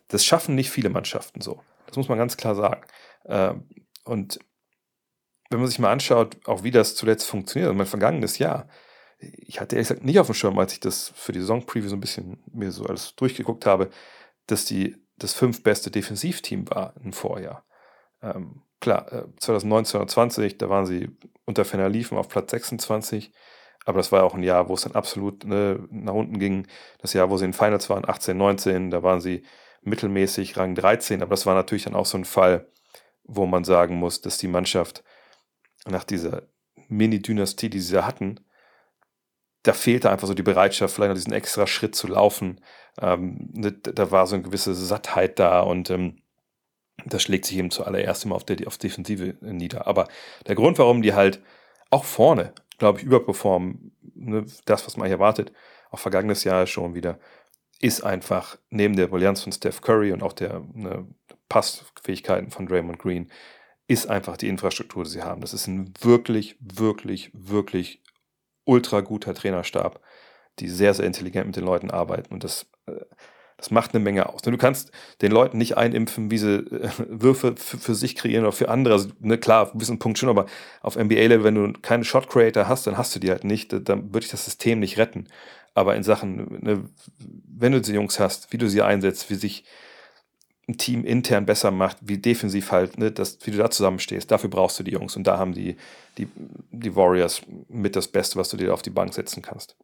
Das schaffen nicht viele Mannschaften so. Das muss man ganz klar sagen. Ähm, und wenn man sich mal anschaut, auch wie das zuletzt funktioniert, also mein vergangenes Jahr, ich hatte ehrlich gesagt nicht auf dem Schirm, als ich das für die Saison-Preview so ein bisschen mir so alles durchgeguckt habe, dass die das fünf beste Defensivteam war im Vorjahr. Ähm, klar, äh, 2019 oder 20, da waren sie unter Ferner liefen auf Platz 26. Aber das war auch ein Jahr, wo es dann absolut ne, nach unten ging. Das Jahr, wo sie in Finals waren, 18, 19, da waren sie mittelmäßig Rang 13. Aber das war natürlich dann auch so ein Fall, wo man sagen muss, dass die Mannschaft nach dieser Mini-Dynastie, die sie da hatten, da fehlte einfach so die Bereitschaft, vielleicht noch diesen extra Schritt zu laufen. Ähm, ne, da war so eine gewisse Sattheit da und ähm, das schlägt sich eben zuallererst immer auf, der, auf Defensive nieder. Aber der Grund, warum die halt auch vorne, glaube ich, überperformen, ne, das, was man hier erwartet, auch vergangenes Jahr schon wieder, ist einfach neben der Brillanz von Steph Curry und auch der ne, Passfähigkeiten von Draymond Green, ist einfach die Infrastruktur, die sie haben. Das ist ein wirklich, wirklich, wirklich ultra guter Trainerstab, die sehr, sehr intelligent mit den Leuten arbeiten. Und das, äh, das macht eine Menge aus. Du kannst den Leuten nicht einimpfen, wie sie äh, Würfe für, sich kreieren oder für andere. Also, ne, klar, ein bisschen Punkt schon, aber auf NBA-Level, wenn du keinen Shot Creator hast, dann hast du die halt nicht. Dann würde ich das System nicht retten. Aber in Sachen, ne, wenn du die Jungs hast, wie du sie einsetzt, wie sich ein Team intern besser macht, wie defensiv halt, ne, das, wie du da zusammenstehst. Dafür brauchst du die Jungs. Und da haben die, die, die Warriors mit das Beste, was du dir auf die Bank setzen kannst.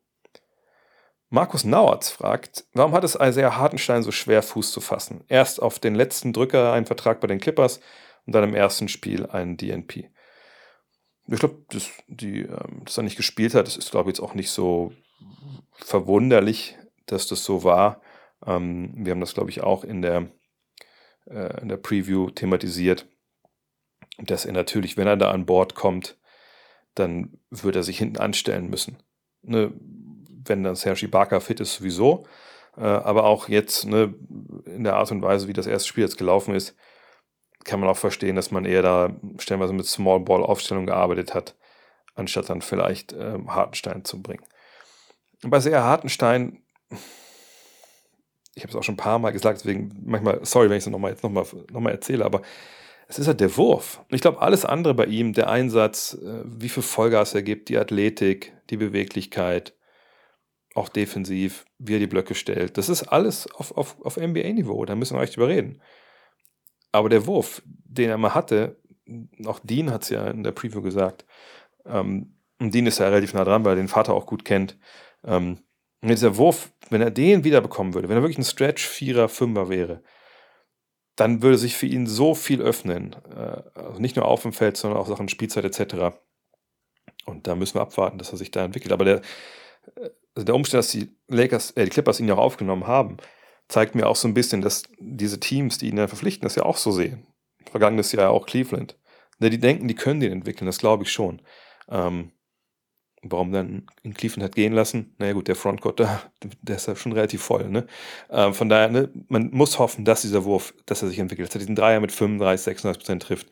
Markus Nauertz fragt, warum hat es Isaiah Hartenstein so schwer, Fuß zu fassen? Erst auf den letzten Drücker einen Vertrag bei den Clippers und dann im ersten Spiel einen DNP. Ich glaube, dass, ähm, dass er nicht gespielt hat, das ist, glaube ich, jetzt auch nicht so verwunderlich, dass das so war. Ähm, wir haben das, glaube ich, auch in der äh, in der Preview thematisiert, dass er natürlich, wenn er da an Bord kommt, dann wird er sich hinten anstellen müssen. Ne? Wenn dann Sergi Barker fit ist, sowieso. Äh, aber auch jetzt, ne, in der Art und Weise, wie das erste Spiel jetzt gelaufen ist, kann man auch verstehen, dass man eher da stellenweise mit Small Ball Aufstellung gearbeitet hat, anstatt dann vielleicht äh, Hartenstein zu bringen. Bei sehr Hartenstein ich habe es auch schon ein paar Mal gesagt, deswegen manchmal, sorry, wenn ich es nochmal jetzt nochmal noch mal erzähle, aber es ist halt der Wurf. Ich glaube, alles andere bei ihm, der Einsatz, äh, wie viel Vollgas er gibt, die Athletik, die Beweglichkeit, auch defensiv, wie er die Blöcke stellt, das ist alles auf, auf, auf NBA-Niveau, da müssen wir echt drüber reden. Aber der Wurf, den er mal hatte, auch Dean hat es ja in der Preview gesagt, ähm, und Dean ist ja relativ nah dran, weil er den Vater auch gut kennt, ähm, und dieser Wurf, wenn er den wiederbekommen würde, wenn er wirklich ein Stretch Vierer, Fünfer wäre, dann würde sich für ihn so viel öffnen. Äh, also nicht nur auf dem Feld, sondern auch Sachen Spielzeit etc. Und da müssen wir abwarten, dass er sich da entwickelt. Aber der, äh, also der Umstand, dass die Lakers, äh, die Clippers ihn ja auch aufgenommen haben, zeigt mir auch so ein bisschen, dass diese Teams, die ihn ja verpflichten, das ja auch so sehen. Vergangenes Jahr auch Cleveland. Die denken, die können den entwickeln, das glaube ich schon. Ähm, warum dann in Cleveland hat gehen lassen? Naja gut, der Frontcourt, da, der ist ja schon relativ voll. Ne? Ähm, von daher, ne, man muss hoffen, dass dieser Wurf, dass er sich entwickelt, dass er diesen Dreier mit 35, 36 Prozent trifft.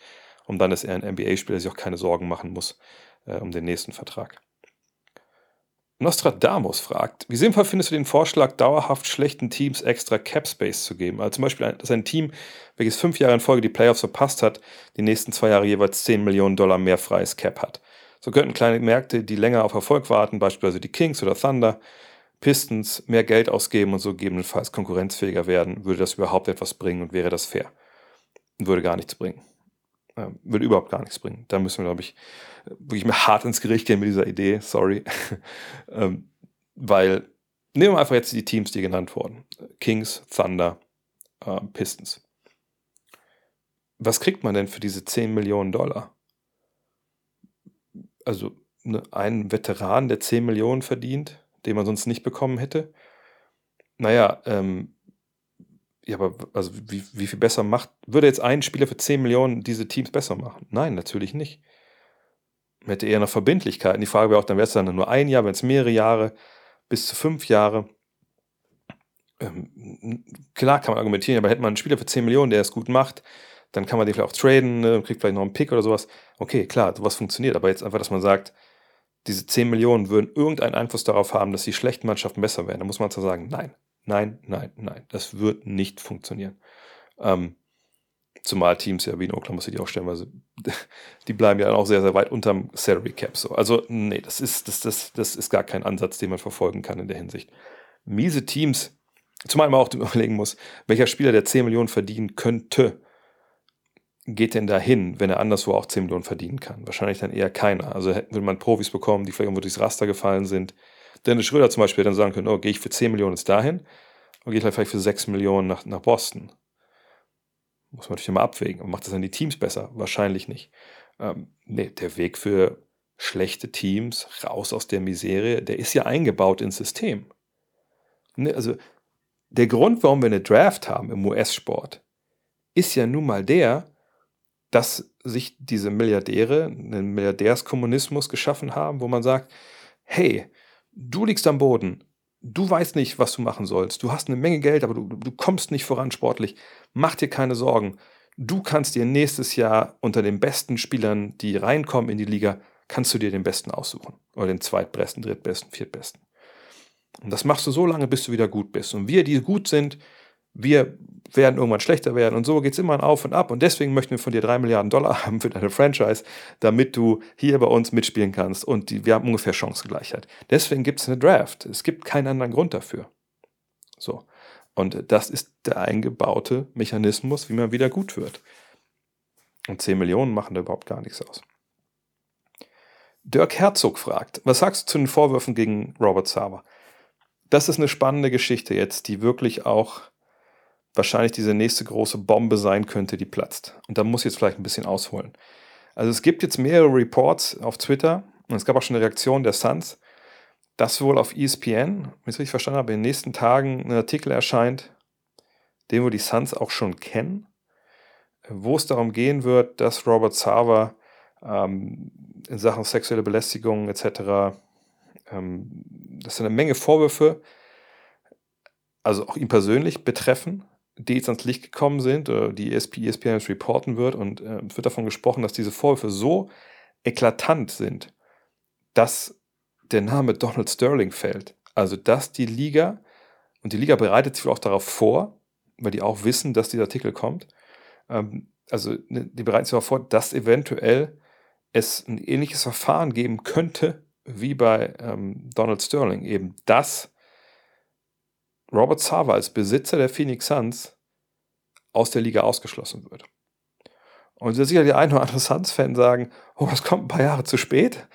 Und dann ist er ein NBA-Spieler, sich auch keine Sorgen machen muss äh, um den nächsten Vertrag. Nostradamus fragt, wie sinnvoll findest du den Vorschlag, dauerhaft schlechten Teams extra Cap Space zu geben? Also zum Beispiel, dass ein Team, welches fünf Jahre in Folge die Playoffs verpasst hat, die nächsten zwei Jahre jeweils 10 Millionen Dollar mehr freies Cap hat. So könnten kleine Märkte, die länger auf Erfolg warten, beispielsweise die Kings oder Thunder, Pistons, mehr Geld ausgeben und so gegebenenfalls konkurrenzfähiger werden. Würde das überhaupt etwas bringen und wäre das fair? Würde gar nichts bringen. Würde überhaupt gar nichts bringen. Da müssen wir, glaube ich, wirklich mal hart ins Gericht gehen mit dieser Idee. Sorry. *laughs* ähm, weil, nehmen wir einfach jetzt die Teams, die genannt wurden. Kings, Thunder, äh, Pistons. Was kriegt man denn für diese 10 Millionen Dollar? Also ne, einen Veteran, der 10 Millionen verdient, den man sonst nicht bekommen hätte. Naja, ähm, ja, aber also wie, wie viel besser macht, würde jetzt ein Spieler für 10 Millionen diese Teams besser machen? Nein, natürlich nicht. Man hätte eher noch Verbindlichkeiten. Die Frage wäre auch, dann wäre es dann nur ein Jahr, wenn es mehrere Jahre, bis zu fünf Jahre. Ähm, klar kann man argumentieren, aber hätte man einen Spieler für 10 Millionen, der es gut macht, dann kann man den vielleicht auch traden, ne, kriegt vielleicht noch einen Pick oder sowas. Okay, klar, sowas funktioniert, aber jetzt einfach, dass man sagt, diese 10 Millionen würden irgendeinen Einfluss darauf haben, dass die schlechten Mannschaften besser werden. Da muss man zwar sagen, nein, nein, nein, nein, das wird nicht funktionieren. Ähm, zumal Teams ja wie in Oklahoma City auch stellenweise, *laughs* die bleiben ja auch sehr, sehr weit unterm Salary Cap. So. Also, nee, das ist, das, das, das ist gar kein Ansatz, den man verfolgen kann in der Hinsicht. Miese Teams, zumal man auch überlegen muss, welcher Spieler der 10 Millionen verdienen könnte, geht denn da hin, wenn er anderswo auch 10 Millionen verdienen kann? Wahrscheinlich dann eher keiner. Also würde man Profis bekommen, die vielleicht irgendwo durchs Raster gefallen sind. Dennis Schröder zum Beispiel dann sagen können, oh, gehe ich für 10 Millionen jetzt dahin und gehe vielleicht für 6 Millionen nach, nach Boston. Muss man natürlich immer abwägen. Aber macht das dann die Teams besser? Wahrscheinlich nicht. Ähm, nee, der Weg für schlechte Teams raus aus der Misere, der ist ja eingebaut ins System. Ne, also der Grund, warum wir eine Draft haben im US-Sport, ist ja nun mal der, dass sich diese Milliardäre einen Milliardärskommunismus geschaffen haben, wo man sagt, hey, du liegst am Boden, du weißt nicht, was du machen sollst, du hast eine Menge Geld, aber du, du kommst nicht voran sportlich, mach dir keine Sorgen, du kannst dir nächstes Jahr unter den besten Spielern, die reinkommen in die Liga, kannst du dir den besten aussuchen oder den zweitbesten, drittbesten, viertbesten. Und das machst du so lange, bis du wieder gut bist. Und wir, die gut sind, wir werden irgendwann schlechter werden. Und so geht es immer ein Auf und Ab. Und deswegen möchten wir von dir drei Milliarden Dollar *laughs* haben für deine Franchise, damit du hier bei uns mitspielen kannst. Und die, wir haben ungefähr Chancengleichheit. Deswegen gibt es eine Draft. Es gibt keinen anderen Grund dafür. So. Und das ist der eingebaute Mechanismus, wie man wieder gut wird. Und 10 Millionen machen da überhaupt gar nichts aus. Dirk Herzog fragt, was sagst du zu den Vorwürfen gegen Robert Sava? Das ist eine spannende Geschichte jetzt, die wirklich auch wahrscheinlich diese nächste große Bombe sein könnte, die platzt. Und da muss ich jetzt vielleicht ein bisschen ausholen. Also es gibt jetzt mehrere Reports auf Twitter und es gab auch schon eine Reaktion der Suns, dass wohl auf ESPN, wenn ich es richtig verstanden habe, in den nächsten Tagen ein Artikel erscheint, den wohl die Suns auch schon kennen, wo es darum gehen wird, dass Robert Sava ähm, in Sachen sexuelle Belästigung etc. Ähm, das sind eine Menge Vorwürfe, also auch ihn persönlich betreffen, die jetzt ans Licht gekommen sind, oder die ESP, ESPN jetzt reporten wird. Und äh, wird davon gesprochen, dass diese Vorwürfe so eklatant sind, dass der Name Donald Sterling fällt. Also, dass die Liga, und die Liga bereitet sich auch darauf vor, weil die auch wissen, dass dieser Artikel kommt, ähm, also ne, die bereiten sich darauf vor, dass eventuell es ein ähnliches Verfahren geben könnte wie bei ähm, Donald Sterling, eben dass Robert Sava als Besitzer der Phoenix Suns aus der Liga ausgeschlossen wird. Und da sicher die ein oder andere Suns-Fan sagen, oh, das kommt ein paar Jahre zu spät.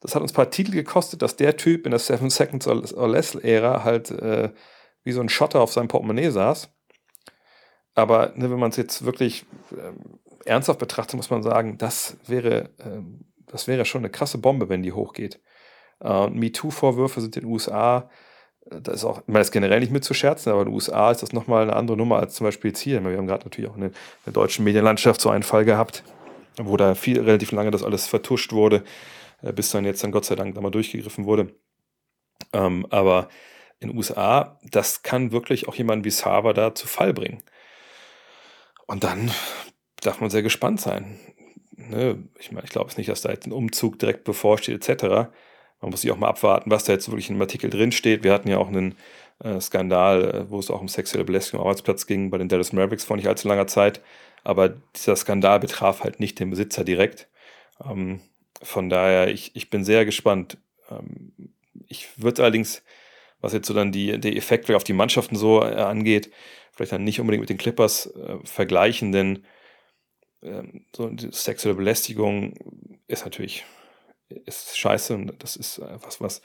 Das hat uns ein paar Titel gekostet, dass der Typ in der Seven Seconds or Less-Ära halt äh, wie so ein Schotter auf seinem Portemonnaie saß. Aber ne, wenn man es jetzt wirklich ähm, ernsthaft betrachtet, muss man sagen, das wäre, ähm, das wäre schon eine krasse Bombe, wenn die hochgeht. Äh, MeToo-Vorwürfe sind in den USA, äh, da ist auch, meine, das generell nicht mitzuscherzen, aber in den USA ist das nochmal eine andere Nummer als zum Beispiel jetzt hier. Wir haben gerade natürlich auch in der deutschen Medienlandschaft so einen Fall gehabt, wo da viel, relativ lange das alles vertuscht wurde, äh, bis dann jetzt dann Gott sei Dank da mal durchgegriffen wurde. Ähm, aber in den USA, das kann wirklich auch jemanden wie Sava da zu Fall bringen. Und dann darf man sehr gespannt sein. Ne? Ich meine, ich glaube es nicht, dass da jetzt ein Umzug direkt bevorsteht, etc. Man muss sich auch mal abwarten, was da jetzt wirklich im Artikel drin steht. Wir hatten ja auch einen äh, Skandal, äh, wo es auch um sexuelle Belästigung am Arbeitsplatz ging, bei den Dallas Mavericks vor nicht allzu langer Zeit. Aber dieser Skandal betraf halt nicht den Besitzer direkt. Ähm, von daher, ich, ich bin sehr gespannt. Ähm, ich würde allerdings, was jetzt so dann die, die Effekte auf die Mannschaften so äh, angeht, vielleicht dann nicht unbedingt mit den Clippers äh, vergleichen, denn ähm, so sexuelle Belästigung ist natürlich ist scheiße und das ist was, was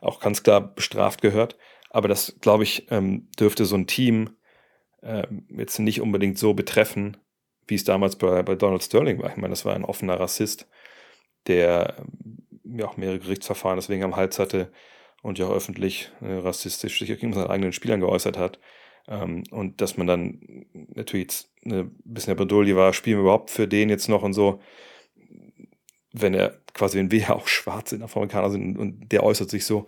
auch ganz klar bestraft gehört. Aber das, glaube ich, ähm, dürfte so ein Team ähm, jetzt nicht unbedingt so betreffen, wie es damals bei, bei Donald Sterling war. Ich meine, das war ein offener Rassist, der ähm, ja auch mehrere Gerichtsverfahren deswegen am Hals hatte und ja auch öffentlich äh, rassistisch sich gegen seine eigenen Spielern geäußert hat. Ähm, und dass man dann natürlich jetzt eine bisschen der Bredouille war, spielen wir überhaupt für den jetzt noch und so, wenn er quasi, wenn wir auch schwarze Afroamerikaner sind und der äußert sich so,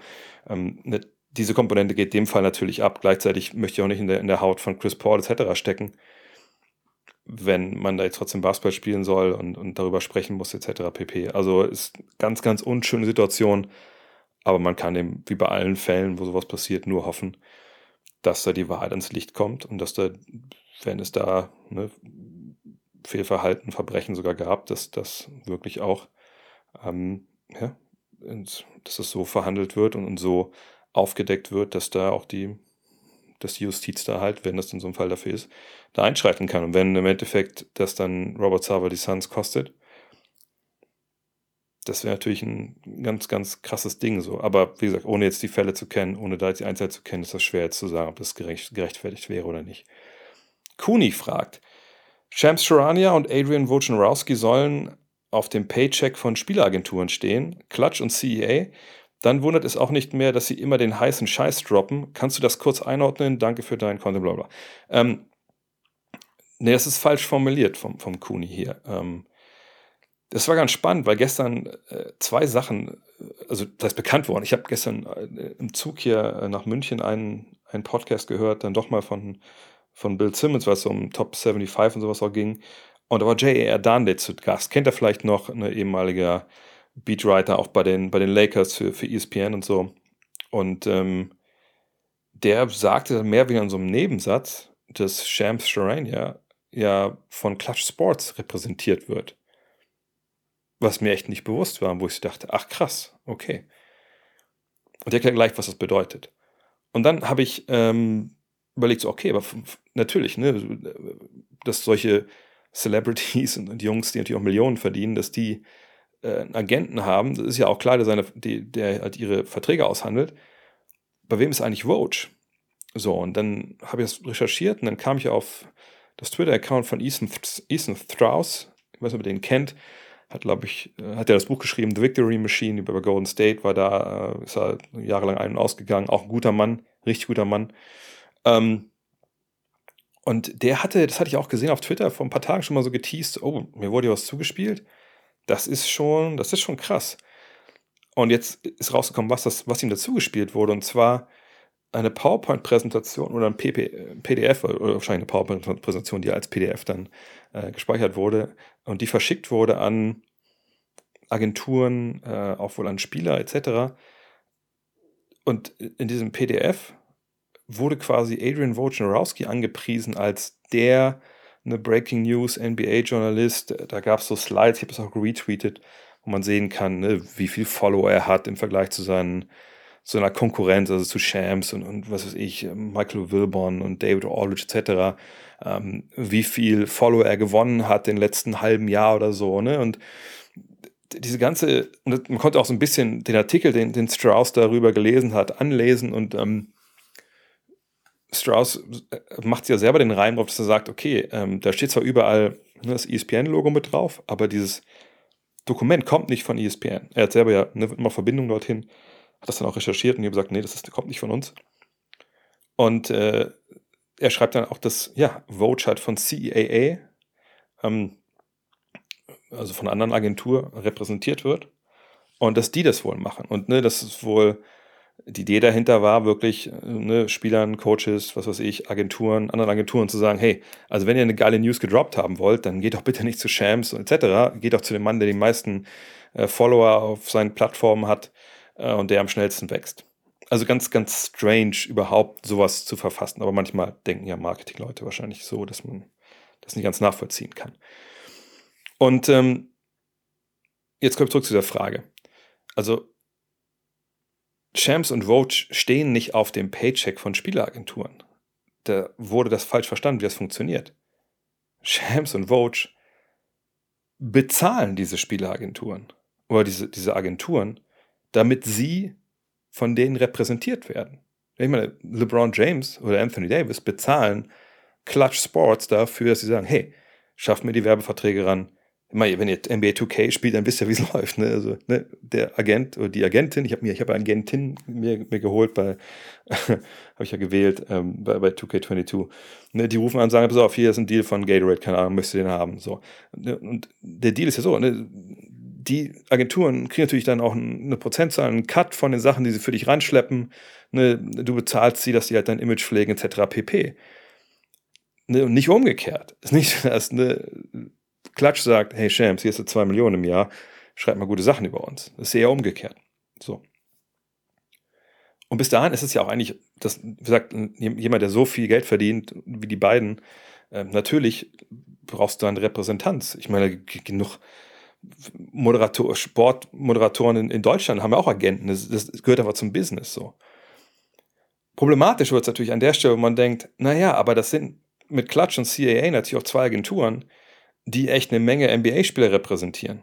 ähm, ne, diese Komponente geht dem Fall natürlich ab. Gleichzeitig möchte ich auch nicht in der, in der Haut von Chris Paul etc. stecken, wenn man da jetzt trotzdem Basketball spielen soll und, und darüber sprechen muss etc. pp. Also ist ganz, ganz unschöne Situation, aber man kann eben, wie bei allen Fällen, wo sowas passiert, nur hoffen, dass da die Wahrheit ans Licht kommt und dass da, wenn es da ne, Fehlverhalten, Verbrechen sogar gab, dass das wirklich auch, ähm, ja, dass es so verhandelt wird und, und so aufgedeckt wird, dass da auch die, dass die Justiz da halt, wenn das in so einem Fall dafür ist, da einschreiten kann. Und wenn im Endeffekt das dann Robert Sava die Suns kostet, das wäre natürlich ein ganz, ganz krasses Ding so. Aber wie gesagt, ohne jetzt die Fälle zu kennen, ohne da jetzt die Einzelheit zu kennen, ist das schwer jetzt zu sagen, ob das gerecht, gerechtfertigt wäre oder nicht. Kuni fragt, Shams Charania und Adrian Wojnarowski sollen auf dem Paycheck von Spielagenturen stehen, Clutch und CEA. Dann wundert es auch nicht mehr, dass sie immer den heißen Scheiß droppen. Kannst du das kurz einordnen? Danke für deinen Content, blablabla. Ähm, nee, das ist falsch formuliert vom, vom Kuni hier. Ähm, das war ganz spannend, weil gestern äh, zwei Sachen, äh, also das ist bekannt worden. Ich habe gestern äh, im Zug hier äh, nach München einen, einen Podcast gehört, dann doch mal von, von Bill Simmons, was so um Top 75 und sowas auch ging. Und da war J.A.R. Darnley zu Gast. Kennt er vielleicht noch, ein ehemaliger Beatwriter auch bei den, bei den Lakers für, für ESPN und so. Und ähm, der sagte mehr wie in so einem Nebensatz, dass Shams Charania ja von Clutch Sports repräsentiert wird was mir echt nicht bewusst war, wo ich dachte, ach krass, okay. Und ich erkläre gleich, was das bedeutet. Und dann habe ich ähm, überlegt, so, okay, aber natürlich, ne, dass solche Celebrities und, Jungs, die natürlich auch Millionen verdienen, dass die äh, einen Agenten haben, das ist ja auch klar, der, seine, die, der halt ihre Verträge aushandelt. Bei wem ist eigentlich Roach? So, und dann habe ich das recherchiert und dann kam ich auf das Twitter-Account von Ethan, Ethan Strauss, ich weiß nicht, ob ihr den kennt, hat, glaube ich, äh, hat er das Buch geschrieben, The Victory Machine über Golden State, war da, äh, ist er jahrelang ein- und ausgegangen, auch ein guter Mann, richtig guter Mann. Ähm, und der hatte, das hatte ich auch gesehen auf Twitter vor ein paar Tagen schon mal so geteased, oh, mir wurde ja was zugespielt. Das ist schon, das ist schon krass. Und jetzt ist rausgekommen, was, das, was ihm dazugespielt wurde. Und zwar eine PowerPoint-Präsentation oder ein PP, PDF oder wahrscheinlich eine PowerPoint-Präsentation, die als PDF dann äh, gespeichert wurde und die verschickt wurde an Agenturen, äh, auch wohl an Spieler etc. Und in diesem PDF wurde quasi Adrian Wojnarowski angepriesen als der eine Breaking News NBA-Journalist. Da gab es so Slides, ich habe es auch retweetet, wo man sehen kann, ne, wie viel Follower er hat im Vergleich zu seinen so einer Konkurrenz, also zu Shams und, und was weiß ich, Michael Wilborn und David Aldridge etc., ähm, wie viel Follower er gewonnen hat den letzten halben Jahr oder so, ne? Und diese ganze, und man konnte auch so ein bisschen den Artikel, den, den Strauss darüber gelesen hat, anlesen und ähm, Strauss äh, macht ja selber den Reim drauf, dass er sagt, okay, ähm, da steht zwar überall ne, das ESPN-Logo mit drauf, aber dieses Dokument kommt nicht von ESPN. Er hat selber ja ne, immer Verbindung dorthin hat das dann auch recherchiert und haben gesagt, nee, das ist, kommt nicht von uns. Und äh, er schreibt dann auch, dass, ja, Vogue halt von CEAA, ähm, also von einer anderen Agentur, repräsentiert wird. Und dass die das wohl machen. Und ne, das ist wohl, die Idee dahinter war wirklich, ne, Spielern, Coaches, was weiß ich, Agenturen, anderen Agenturen zu sagen, hey, also wenn ihr eine geile News gedroppt haben wollt, dann geht doch bitte nicht zu Shams etc., geht doch zu dem Mann, der die meisten äh, Follower auf seinen Plattformen hat äh, und der am schnellsten wächst. Also ganz, ganz strange, überhaupt sowas zu verfassen. Aber manchmal denken ja Marketingleute wahrscheinlich so, dass man das nicht ganz nachvollziehen kann. Und ähm, jetzt kommt zurück zu der Frage. Also Shams und Vogue stehen nicht auf dem Paycheck von Spieleragenturen. Da wurde das falsch verstanden, wie das funktioniert. Shams und Vogue bezahlen diese Spieleragenturen oder diese, diese Agenturen damit sie von denen repräsentiert werden. Ich meine, LeBron James oder Anthony Davis bezahlen Clutch Sports dafür, dass sie sagen, hey, schafft mir die Werbeverträge ran. Meine, wenn ihr NBA 2K spielt, dann wisst ihr, wie es *laughs* läuft. Ne? Also, ne, der Agent oder die Agentin, ich habe mir, ich habe Agentin mir, mir geholt bei, *laughs* habe ich ja gewählt, ähm, bei, bei 2K22. Ne, die rufen an und sagen, pass auf, hier ist ein Deal von Gatorade, keine Ahnung, möchtest du den haben? So. Ne, und der Deal ist ja so, ne, die Agenturen kriegen natürlich dann auch eine Prozentzahl, einen Cut von den Sachen, die sie für dich ranschleppen. Ne, du bezahlst sie, dass die halt dein Image pflegen, etc. pp. Ne, und nicht umgekehrt. Ist nicht, *laughs* dass eine Klatsch sagt, hey Shams, hier hast du zwei Millionen im Jahr, schreib mal gute Sachen über uns. Das ist eher umgekehrt. So. Und bis dahin ist es ja auch eigentlich, das, wie gesagt, jemand, der so viel Geld verdient wie die beiden, äh, natürlich brauchst du eine Repräsentanz. Ich meine, genug Moderator, Sportmoderatoren in, in, Deutschland haben ja auch Agenten. Das, das, gehört aber zum Business so. Problematisch wird es natürlich an der Stelle, wo man denkt, naja, aber das sind mit Clutch und CAA natürlich auch zwei Agenturen, die echt eine Menge NBA-Spieler repräsentieren.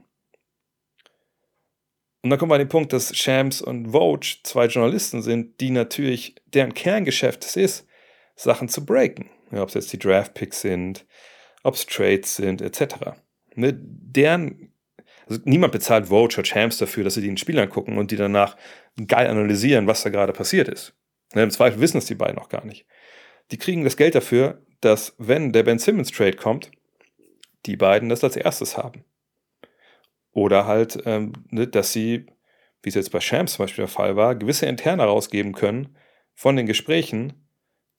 Und dann kommen wir an den Punkt, dass Shams und Vogue zwei Journalisten sind, die natürlich, deren Kerngeschäft es ist, Sachen zu breaken. Ja, ob es jetzt die Draft-Picks sind, ob es Trades sind, etc. Ne, deren, also niemand bezahlt Vogue oder Shams dafür, dass sie den Spiel angucken und die danach geil analysieren, was da gerade passiert ist. Ne, Im Zweifel wissen es die beiden auch gar nicht. Die kriegen das Geld dafür, dass, wenn der Ben Simmons Trade kommt, die beiden das als erstes haben. Oder halt, ähm, ne, dass sie, wie es jetzt bei Shams zum Beispiel der Fall war, gewisse Interne rausgeben können von den Gesprächen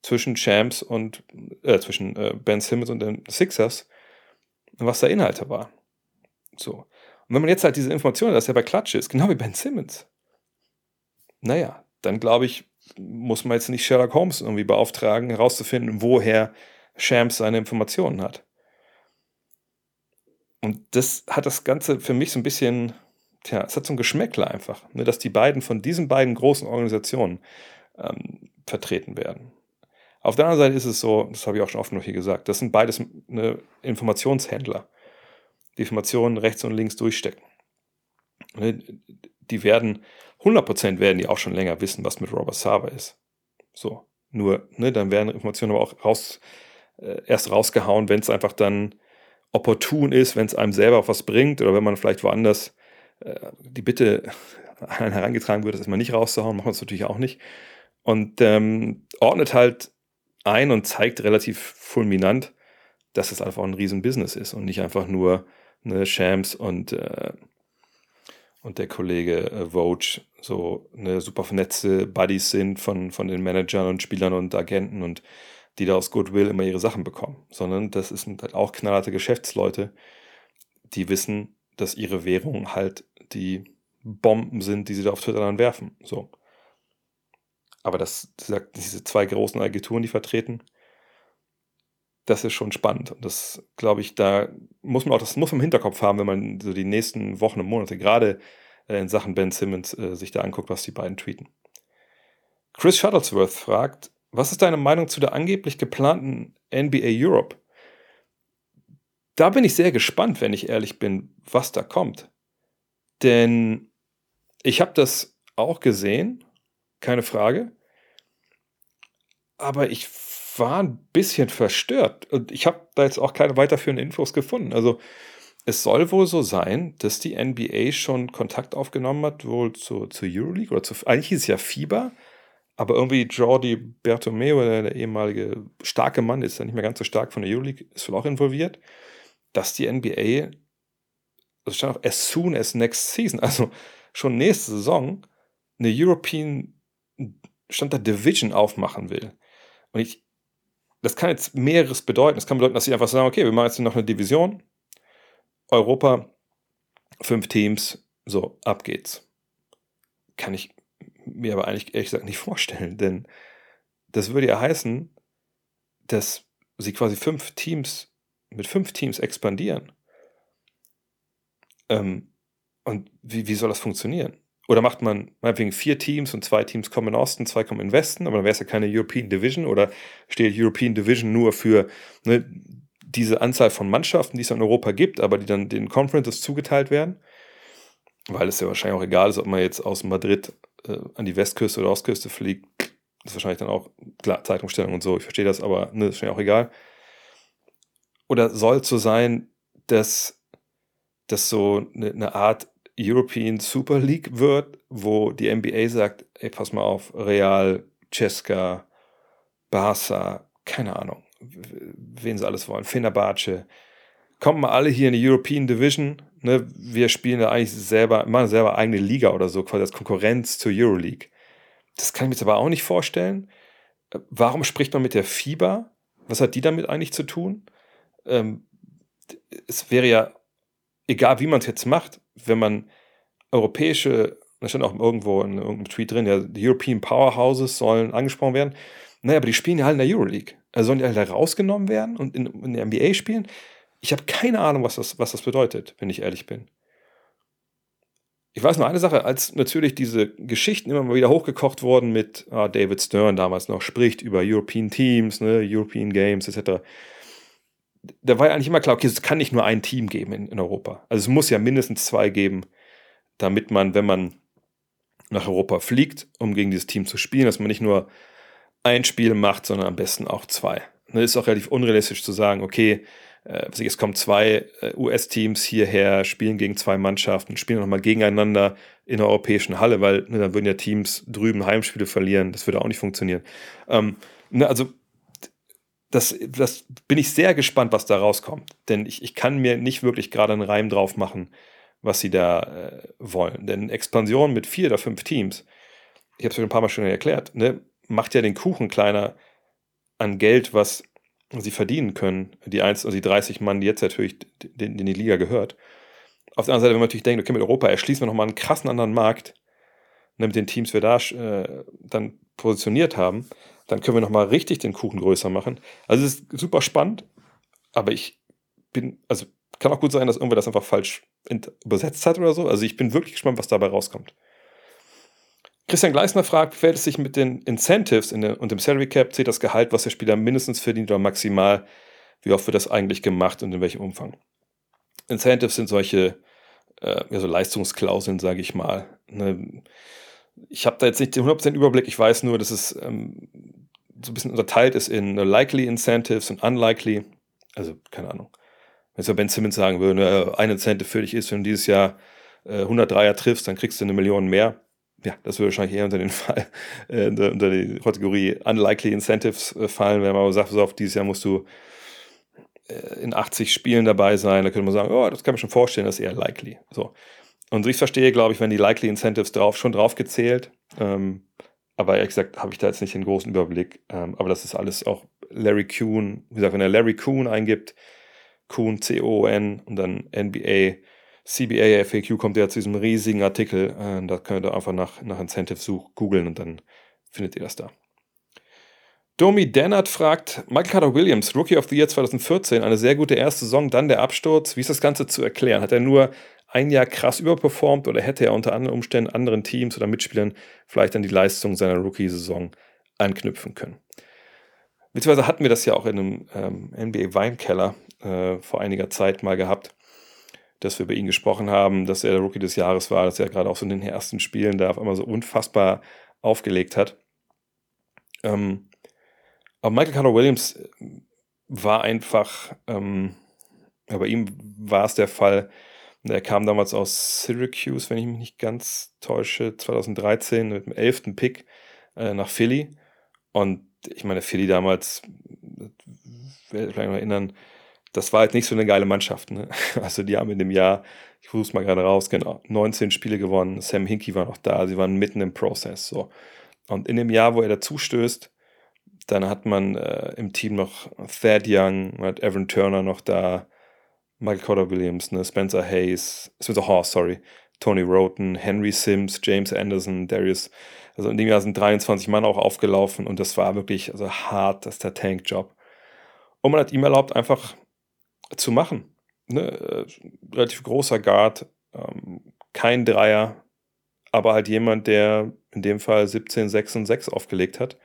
zwischen Shams und äh, zwischen äh, Ben Simmons und den Sixers, was da Inhalte war. So. Und wenn man jetzt halt diese Informationen, dass er bei Klatsch ist, genau wie Ben Simmons, naja, dann glaube ich, muss man jetzt nicht Sherlock Holmes irgendwie beauftragen, herauszufinden, woher Shams seine Informationen hat. Und das hat das Ganze für mich so ein bisschen, tja, es hat so ein Geschmäckler einfach, ne, dass die beiden von diesen beiden großen Organisationen ähm, vertreten werden. Auf der anderen Seite ist es so, das habe ich auch schon oft noch hier gesagt, das sind beides ne, Informationshändler, die Informationen rechts und links durchstecken. Ne, die werden, 100% werden die auch schon länger wissen, was mit Robert Sava ist. So, nur, ne, dann werden Informationen aber auch raus, äh, erst rausgehauen, wenn es einfach dann opportun ist, wenn es einem selber auch was bringt oder wenn man vielleicht woanders äh, die Bitte *laughs* herangetragen wird, das mal nicht rauszuhauen, macht man es natürlich auch nicht. Und ähm, ordnet halt ein und zeigt relativ fulminant, dass es einfach ein Riesenbusiness ist und nicht einfach nur ne, Shams und, äh, und der Kollege äh, Vogue so eine super vernetzte Buddies sind von, von den Managern und Spielern und Agenten und die da aus Goodwill immer ihre Sachen bekommen, sondern das sind halt auch knallharte Geschäftsleute, die wissen, dass ihre Währung halt die Bomben sind, die sie da auf Twitter dann werfen. So. Aber das, diese zwei großen Agenturen, die vertreten, das ist schon spannend. Und das, glaube ich, da muss man auch, das muss man im Hinterkopf haben, wenn man so die nächsten Wochen und Monate, gerade äh, in Sachen Ben Simmons, äh, sich da anguckt, was die beiden tweeten. Chris Shuttlesworth fragt, was ist deine Meinung zu der angeblich geplanten NBA Europe? Da bin ich sehr gespannt, wenn ich ehrlich bin, was da kommt. Denn ich habe das auch gesehen, keine Frage. Aber ich war ein bisschen verstört. Und ich habe da jetzt auch keine weiterführenden Infos gefunden. Also es soll wohl so sein, dass die NBA schon Kontakt aufgenommen hat, wohl zu, zur Euroleague oder zu, eigentlich ist es ja FIBA, aber irgendwie Jordi Bertomeu, der, der ehemalige starke Mann, ist ja nicht mehr ganz so stark von der Euroleague, ist wohl auch involviert, dass die NBA, also stand auch as soon as next season, also schon nächste Saison, eine European stand da Division aufmachen will. Und ich, das kann jetzt mehreres bedeuten. Das kann bedeuten, dass sie einfach sagen, okay, wir machen jetzt noch eine Division, Europa, fünf Teams, so, ab geht's. Kann ich mir aber eigentlich ehrlich gesagt nicht *laughs* vorstellen, denn das würde ja heißen, dass sie quasi fünf Teams mit fünf Teams expandieren. Ähm, und wie, wie soll das funktionieren? Oder macht man meinetwegen vier Teams und zwei Teams kommen in Osten, zwei kommen in Westen, aber dann wäre es ja keine European Division oder steht European Division nur für ne, diese Anzahl von Mannschaften, die es in Europa gibt, aber die dann den Conferences zugeteilt werden? Weil es ja wahrscheinlich auch egal ist, ob man jetzt aus Madrid äh, an die Westküste oder Ostküste fliegt, das ist wahrscheinlich dann auch, klar, Zeitumstellung und so, ich verstehe das, aber ne, ist wahrscheinlich auch egal. Oder soll es so sein, dass das so eine, eine Art European Super League wird, wo die NBA sagt, ey, pass mal auf, Real, Cesca, Barca, keine Ahnung, wen sie alles wollen, Fenerbahce, kommen mal alle hier in die European Division, ne, wir spielen da eigentlich selber, machen selber eigene Liga oder so, quasi als Konkurrenz zur Euroleague. Das kann ich mir jetzt aber auch nicht vorstellen. Warum spricht man mit der FIBA? Was hat die damit eigentlich zu tun? Ähm, es wäre ja, egal wie man es jetzt macht, wenn man europäische, da stand auch irgendwo in irgendeinem Tweet drin, ja, die European Powerhouses sollen angesprochen werden. Naja, aber die spielen ja halt in der Euroleague. Also sollen die alle rausgenommen werden und in, in der NBA spielen? Ich habe keine Ahnung, was das, was das bedeutet, wenn ich ehrlich bin. ich weiß nur eine Sache, als natürlich diese Geschichten immer mal wieder hochgekocht wurden mit ah, David Stern damals noch, spricht über European Teams, ne, European Games etc. Da war ja eigentlich immer klar, okay, es kann nicht nur ein Team geben in, in Europa. Also es muss ja mindestens zwei geben, damit man, wenn man nach Europa fliegt, um gegen dieses Team zu spielen, dass man nicht nur ein Spiel macht, sondern am besten auch zwei. Ne, ist auch relativ unrealistisch zu sagen, okay, äh, es kommen zwei äh, US-Teams hierher, spielen gegen zwei Mannschaften, spielen nochmal gegeneinander in der europäischen Halle, weil ne, dann würden ja Teams drüben Heimspiele verlieren. Das würde auch nicht funktionieren. Ähm, ne, also das, das bin ich sehr gespannt, was da rauskommt. Denn ich, ich kann mir nicht wirklich gerade einen Reim drauf machen, was sie da äh, wollen. Denn Expansion mit vier oder fünf Teams, ich habe es schon ein paar Mal schon erklärt, ne, macht ja den Kuchen kleiner an Geld, was sie verdienen können, die, 1, also die 30 Mann, die jetzt natürlich in die Liga gehört. Auf der anderen Seite, wenn man natürlich denkt, okay, mit Europa erschließen wir nochmal einen krassen anderen Markt, ne, mit den Teams wir da äh, dann positioniert haben, dann können wir nochmal richtig den Kuchen größer machen. Also es ist super spannend, aber ich bin, also kann auch gut sein, dass irgendwer das einfach falsch übersetzt hat oder so. Also ich bin wirklich gespannt, was dabei rauskommt. Christian Gleisner fragt, fällt es sich mit den Incentives in der, und dem Salary Cap, zählt das Gehalt, was der Spieler mindestens verdient oder maximal, wie oft wird das eigentlich gemacht und in welchem Umfang? Incentives sind solche äh, ja, so Leistungsklauseln, sage ich mal. Ne? Ich habe da jetzt nicht den 100% Überblick, ich weiß nur, dass es ähm, so ein bisschen unterteilt ist in likely Incentives und unlikely. Also, keine Ahnung. Wenn jetzt Ben Simmons sagen würde, äh, ein Incentive für dich ist, wenn du dieses Jahr äh, 103er triffst, dann kriegst du eine Million mehr ja, das würde wahrscheinlich eher unter den Fall, äh, unter die Kategorie Unlikely Incentives äh, fallen, wenn man aber sagt, so auf dieses Jahr musst du äh, in 80 Spielen dabei sein, da könnte man sagen, oh, das kann man schon vorstellen, das ist eher likely. So. Und ich verstehe, glaube ich, wenn die Likely Incentives drauf, schon drauf gezählt. Ähm, aber ehrlich gesagt habe ich da jetzt nicht den großen Überblick. Ähm, aber das ist alles auch Larry Kuhn. Wie gesagt, wenn er Larry Kuhn eingibt, Kuhn, C-O-N und dann NBA CBA FAQ kommt ja zu diesem riesigen Artikel. Äh, da könnt ihr einfach nach, nach Incentives googeln und dann findet ihr das da. Domi Dennert fragt, Michael Carter Williams, Rookie of the Year 2014, eine sehr gute erste Saison, dann der Absturz. Wie ist das Ganze zu erklären? Hat er nur ein Jahr krass überperformt oder hätte er unter anderen Umständen anderen Teams oder Mitspielern vielleicht an die Leistung seiner Rookie-Saison anknüpfen können? Beziehungsweise hatten wir das ja auch in einem ähm, NBA Weinkeller äh, vor einiger Zeit mal gehabt dass wir über ihn gesprochen haben, dass er der Rookie des Jahres war, dass er gerade auch so in den ersten Spielen da auf einmal so unfassbar aufgelegt hat. Ähm, aber Michael Carter Williams war einfach, ähm, bei ihm war es der Fall, er kam damals aus Syracuse, wenn ich mich nicht ganz täusche, 2013 mit dem elften Pick äh, nach Philly. Und ich meine, Philly damals, werde ich vielleicht noch erinnern, das war halt nicht so eine geile Mannschaft. Ne? *laughs* Also die haben in dem Jahr, ich versuche es mal gerade raus, genau, 19 Spiele gewonnen. Sam Hinkie war noch da, sie waren mitten im Prozess. So. Und in dem Jahr, wo er dazu stößt, dann hat man äh, im Team noch Thad Young, man hat Evan Turner noch da, Michael Cotter Williams, ne, Spencer Hayes, Spencer Horse, sorry, Tony Roten, Henry Sims, James Anderson, Darius. Also in dem Jahr sind 23 Mann auch aufgelaufen und das war wirklich also hart, das ist der Tank-Job. Und man hat ihm erlaubt, einfach zu machen. Ne? Äh, relativ großer Guard, ähm, kein Dreier, aber halt jemand, der in dem Fall 17, 6 und 6 aufgelegt hat.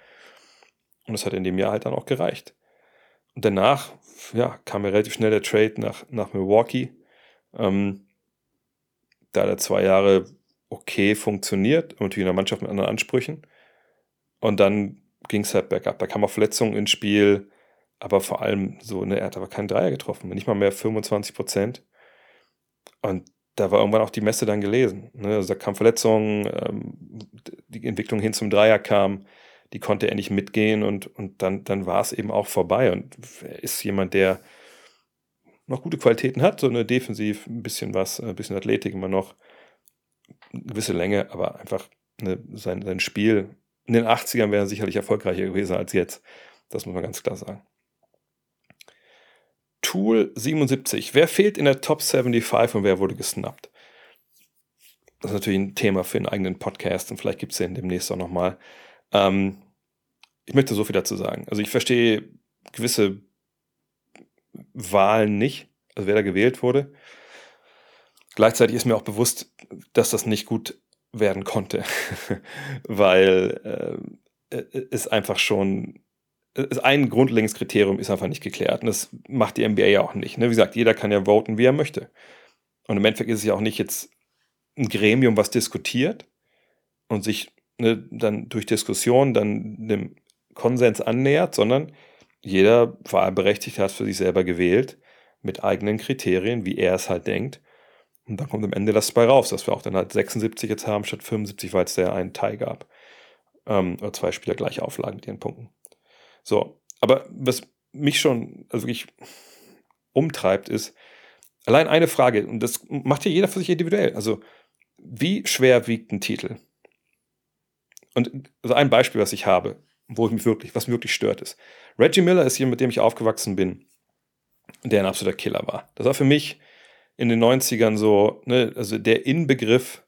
Und das hat in dem Jahr halt dann auch gereicht. Und danach, ja, kam ja relativ schnell der Trade nach, nach Milwaukee. Ähm, da hat er zwei Jahre okay funktioniert, natürlich in einer Mannschaft mit anderen Ansprüchen. Und dann ging es halt bergab. Da kam auch Verletzungen ins Spiel aber vor allem so, ne, er hat aber keinen Dreier getroffen, nicht mal mehr 25 Prozent. Und da war irgendwann auch die Messe dann gelesen. Ne? Also da kam Verletzungen, ähm, die Entwicklung hin zum Dreier kam, die konnte er nicht mitgehen und, und dann, dann war es eben auch vorbei. Und er ist jemand, der noch gute Qualitäten hat, so eine Defensiv, ein bisschen was, ein bisschen Athletik immer noch, eine gewisse Länge, aber einfach ne, sein, sein Spiel in den 80ern wäre sicherlich erfolgreicher gewesen als jetzt. Das muss man ganz klar sagen. Tool 77. Wer fehlt in der Top 75 und wer wurde gesnappt? Das ist natürlich ein Thema für einen eigenen Podcast und vielleicht gibt es den demnächst auch nochmal. Ähm, ich möchte so viel dazu sagen. Also ich verstehe gewisse Wahlen nicht, also wer da gewählt wurde. Gleichzeitig ist mir auch bewusst, dass das nicht gut werden konnte, *laughs* weil äh, es einfach schon ein grundlegendes Kriterium ist einfach nicht geklärt. Und das macht die NBA ja auch nicht. Ne? Wie gesagt, jeder kann ja voten, wie er möchte. Und im Endeffekt ist es ja auch nicht jetzt ein Gremium, was diskutiert und sich ne, dann durch Diskussion dann dem Konsens annähert, sondern jeder Wahlberechtigte hat für sich selber gewählt mit eigenen Kriterien, wie er es halt denkt. Und dann kommt am Ende das bei raus, dass wir auch dann halt 76 jetzt haben statt 75, weil es da ja einen Teil gab. Ähm, oder zwei Spieler gleich auflagen mit ihren Punkten. So, aber was mich schon also wirklich umtreibt, ist allein eine Frage, und das macht hier jeder für sich individuell. Also, wie schwer wiegt ein Titel? Und also ein Beispiel, was ich habe, wo ich mich wirklich, was mich wirklich stört, ist. Reggie Miller ist jemand, mit dem ich aufgewachsen bin, der ein absoluter Killer war. Das war für mich in den 90ern so, ne, also der Inbegriff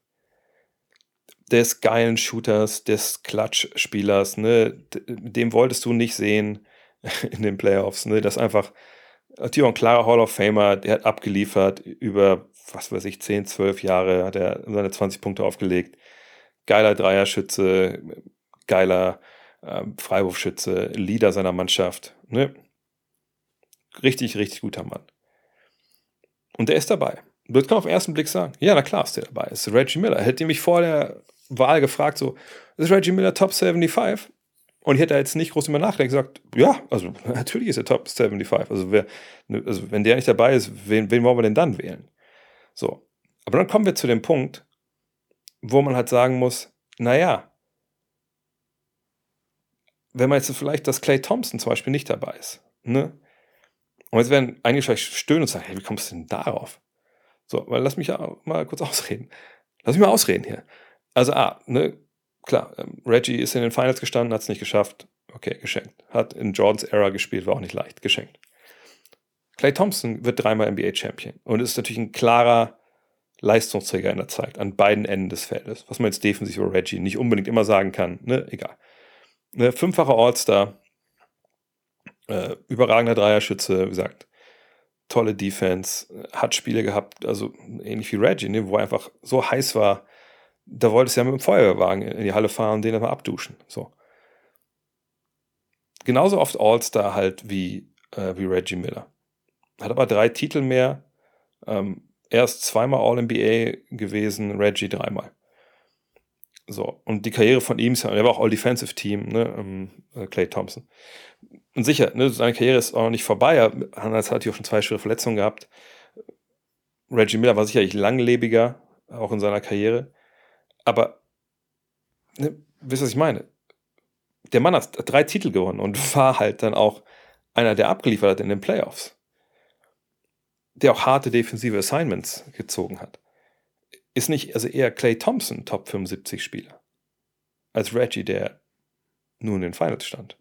des geilen Shooters, des Klatschspielers, ne, dem wolltest du nicht sehen *laughs* in den Playoffs, ne, das einfach, natürlich ein klarer Hall of Famer, der hat abgeliefert über, was weiß ich, 10, 12 Jahre hat er seine 20 Punkte aufgelegt, geiler Dreierschütze, geiler äh, Freiwurfschütze, Leader seiner Mannschaft, ne, richtig, richtig guter Mann. Und der ist dabei. Du kannst auf den ersten Blick sagen, ja, na klar ist der dabei. ist Reggie Miller. Hätte mich vor der Wahl gefragt, so, ist Reggie Miller Top 75? Und ich hätte jetzt nicht groß immer nachgedacht gesagt, ja, also *laughs* natürlich ist er Top 75. Also, wer, also wenn der nicht dabei ist, wen, wen wollen wir denn dann wählen? So. Aber dann kommen wir zu dem Punkt, wo man halt sagen muss, naja, wenn man jetzt vielleicht, dass Clay Thompson zum Beispiel nicht dabei ist, ne? Und jetzt werden einige vielleicht stöhnen und sagen, hey, wie kommst du denn darauf? So, weil lass mich ja mal kurz *laughs* ausreden. Lass mich mal ausreden hier. Also, ah, ne, klar, ähm, Reggie ist in den Finals gestanden, hat es nicht geschafft. Okay, geschenkt. Hat in Jordans Era gespielt, war auch nicht leicht. Geschenkt. Clay Thompson wird dreimal NBA-Champion und ist natürlich ein klarer Leistungsträger in der Zeit an beiden Enden des Feldes, was man jetzt defensiv über Reggie nicht unbedingt immer sagen kann. Ne? Egal. Ne, fünffacher All-Star, äh, überragender Dreierschütze, wie gesagt, tolle Defense, hat Spiele gehabt, also ähnlich wie Reggie, ne, wo er einfach so heiß war, da wolltest du ja mit dem Feuerwehrwagen in die Halle fahren und den dann mal abduschen. So. Genauso oft All-Star halt wie, äh, wie Reggie Miller. Hat aber drei Titel mehr. Ähm, er ist zweimal All-NBA gewesen, Reggie dreimal. So, und die Karriere von ihm, er war auch All-Defensive Team, ne, ähm, äh, Clay Thompson. Und sicher, ne, seine Karriere ist auch noch nicht vorbei. Er hat natürlich auch schon zwei schwere Verletzungen gehabt. Reggie Miller war sicherlich langlebiger, auch in seiner Karriere. Aber, ne, wisst ihr, was ich meine? Der Mann hat drei Titel gewonnen und *laughs* war halt dann auch einer, der abgeliefert hat in den Playoffs. Der auch harte defensive Assignments gezogen hat ist nicht also eher Clay Thompson Top 75 Spieler als Reggie, der nur in den Finals stand.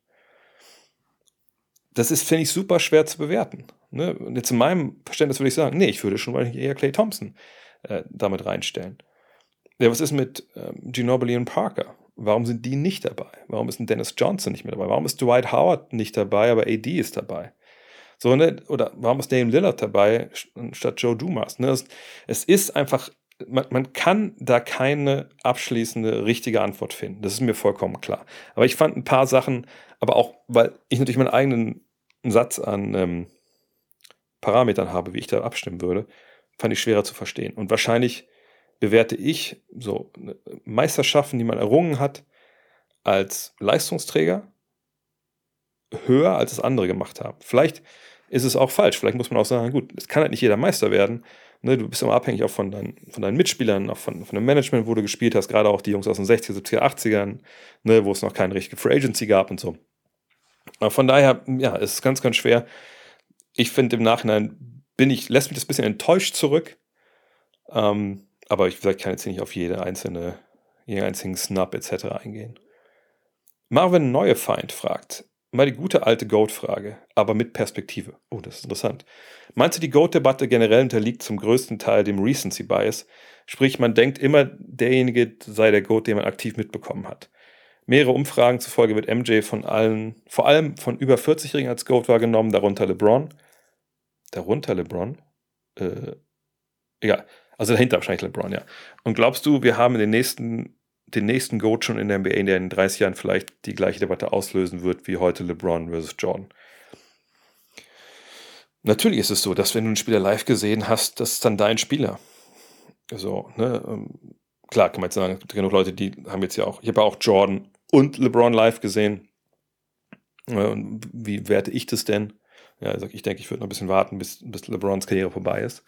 Das ist, finde ich, super schwer zu bewerten. Ne? Und jetzt in meinem Verständnis würde ich sagen, nee, ich würde schon mal eher Clay Thompson äh, damit reinstellen. Ja, was ist mit ähm, Ginobili und Parker? Warum sind die nicht dabei? Warum ist ein Dennis Johnson nicht mehr dabei? Warum ist Dwight Howard nicht dabei, aber AD ist dabei? So, ne? Oder warum ist Dame Lillard dabei statt Joe Dumas? Ne? Es, ist einfach man, man kann da keine abschließende richtige Antwort finden. Das ist mir vollkommen klar. Aber ich fand ein paar Sachen, aber auch, weil ich natürlich meinen eigenen Satz an ähm, Parametern habe, wie ich da abstimmen würde, fand ich schwerer zu verstehen. Und wahrscheinlich bewerte ich so ne, Meisterschaften, die man errungen hat, als Leistungsträger höher, als es andere gemacht haben. Vielleicht ist es auch falsch. Vielleicht muss man auch sagen, gut, es kann halt nicht jeder Meister werden. Ne, du bist immer abhängig auch von, dein, von deinen Mitspielern, auch von, von dem Management, wo du gespielt hast, gerade auch die Jungs aus den 60er, 70er, 80ern, ne, wo es noch keine richtige Free Agency gab und so. Aber von daher, ja, es ist ganz, ganz schwer. Ich finde im Nachhinein bin ich, lässt mich das ein bisschen enttäuscht zurück. Ähm, aber ich, gesagt, kann jetzt nicht auf jede einzelne, jeden einzigen Snap etc. eingehen. Marvin Neuefeind fragt, Mal die gute alte Goat-Frage, aber mit Perspektive. Oh, das ist interessant. Meinst du, die Goat-Debatte generell unterliegt zum größten Teil dem Recency-Bias? Sprich, man denkt immer, derjenige sei der Goat, den man aktiv mitbekommen hat. Mehrere Umfragen zufolge wird MJ von allen, vor allem von über 40-Jährigen als Goat wahrgenommen, darunter LeBron. Darunter LeBron? Äh, egal. Also dahinter wahrscheinlich LeBron, ja. Und glaubst du, wir haben den nächsten, den nächsten Goat schon in der NBA, der in 30 Jahren vielleicht die gleiche Debatte auslösen wird wie heute LeBron versus Jordan? Natürlich ist es so, dass wenn du einen Spieler live gesehen hast, das ist dann dein Spieler. So, ne? Ähm, klar, kann man jetzt sagen, es gibt genug Leute, die haben jetzt ja auch, ich habe ja auch Jordan und LeBron live gesehen. Und wie werte ich das denn? Ja, also ich denke, ich würde noch ein bisschen warten, bis, bis LeBrons Karriere vorbei ist.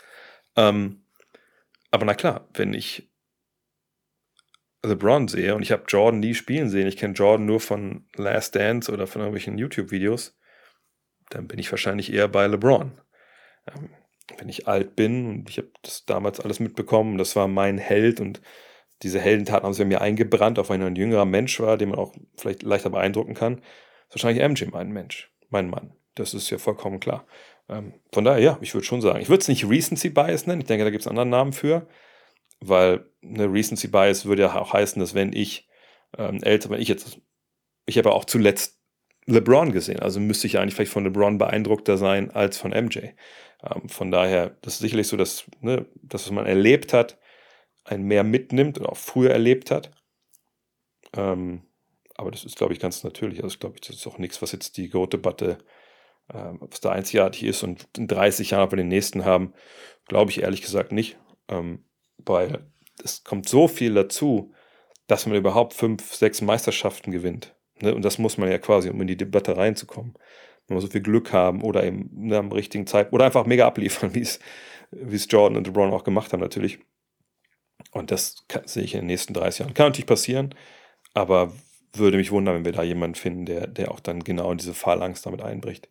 Ähm, aber na klar, wenn ich LeBron sehe und ich habe Jordan nie spielen sehen, ich kenne Jordan nur von Last Dance oder von irgendwelchen YouTube-Videos, dann bin ich wahrscheinlich eher bei LeBron. Ähm, wenn ich alt bin und ich habe das damals alles mitbekommen, das war mein Held und diese Heldentaten haben sich bei mir eingebrannt, auch wenn er ein jüngerer Mensch war, den man auch vielleicht leichter beeindrucken kann, ist wahrscheinlich MJ mein Mensch, mein Mann. Das ist ja vollkommen klar. Ähm, von daher, ja, ich würde schon sagen, ich würde es nicht Recency Bias nennen, ich denke, da gibt es anderen Namen für, weil eine Recency Bias würde ja auch heißen, dass wenn ich ähm, älter, wenn ich jetzt, ich habe ja auch zuletzt LeBron gesehen. Also müsste ich eigentlich vielleicht von LeBron beeindruckter sein als von MJ. Ähm, von daher, das ist sicherlich so, dass ne, das, was man erlebt hat, einen mehr mitnimmt oder auch früher erlebt hat. Ähm, aber das ist, glaube ich, ganz natürlich. Also, glaube ich, das ist auch nichts, was jetzt die Go-Debatte, ähm, was da einzigartig ist und in 30 Jahren, ob wir den nächsten haben, glaube ich ehrlich gesagt nicht. Ähm, weil es kommt so viel dazu, dass man überhaupt fünf, sechs Meisterschaften gewinnt. Ne? Und das muss man ja quasi, um in die Debatte reinzukommen. Wenn wir so viel Glück haben oder eben ne, am richtigen Zeit oder einfach mega abliefern, wie es, es Jordan und LeBron auch gemacht haben, natürlich. Und das kann, sehe ich in den nächsten 30 Jahren. Kann natürlich passieren, aber würde mich wundern, wenn wir da jemanden finden, der, der auch dann genau in diese Phalanx damit einbricht.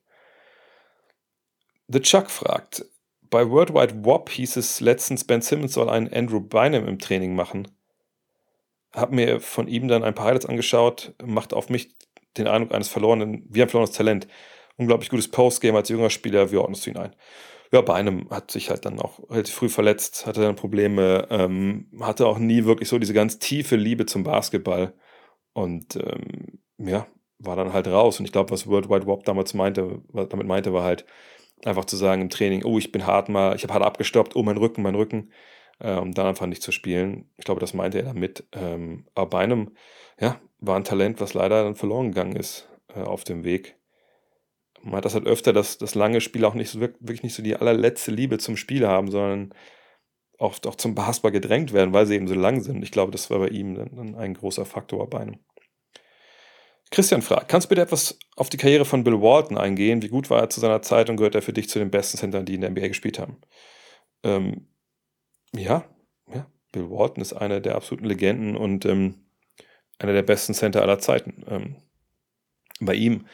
The Chuck fragt, bei Worldwide WOP hieß es letztens, Ben Simmons soll einen Andrew Bynum im Training machen habe mir von ihm dann ein paar Highlights angeschaut, macht auf mich den Eindruck eines verlorenen, wie ein verlorenes Talent. Unglaublich gutes Postgame als junger Spieler, wie ordnest du ihn ein? Ja, bei einem hat sich halt dann auch relativ früh verletzt, hatte dann Probleme, ähm, hatte auch nie wirklich so diese ganz tiefe Liebe zum Basketball und ähm, ja, war dann halt raus. Und ich glaube, was World Wide Wop damals meinte, damit meinte, war halt einfach zu sagen im Training, oh, ich bin hart mal, ich habe hart abgestoppt, oh, mein Rücken, mein Rücken äh, um dann einfach nicht zu spielen. Ich glaube, das meinte er damit. Ähm, aber bei einem, ja, war ein Talent, was leider dann verloren gegangen ist äh, auf dem Weg. Man hat das halt öfter, dass, dass lange Spieler auch nicht so wirklich nicht so die allerletzte Liebe zum Spiel haben, sondern oft auch zum Basketball gedrängt werden, weil sie eben so lang sind. Ich glaube, das war bei ihm dann ein großer Faktor bei einem. Christian fragt, kannst du bitte etwas auf die Karriere von Bill Walton eingehen? Wie gut war er zu seiner Zeit und gehört er für dich zu den besten Centern, die in der NBA gespielt haben? Ähm, ja, ja. Bill Walton ist einer der absoluten Legenden und ähm, einer der besten Center aller Zeiten. Ähm, bei ihm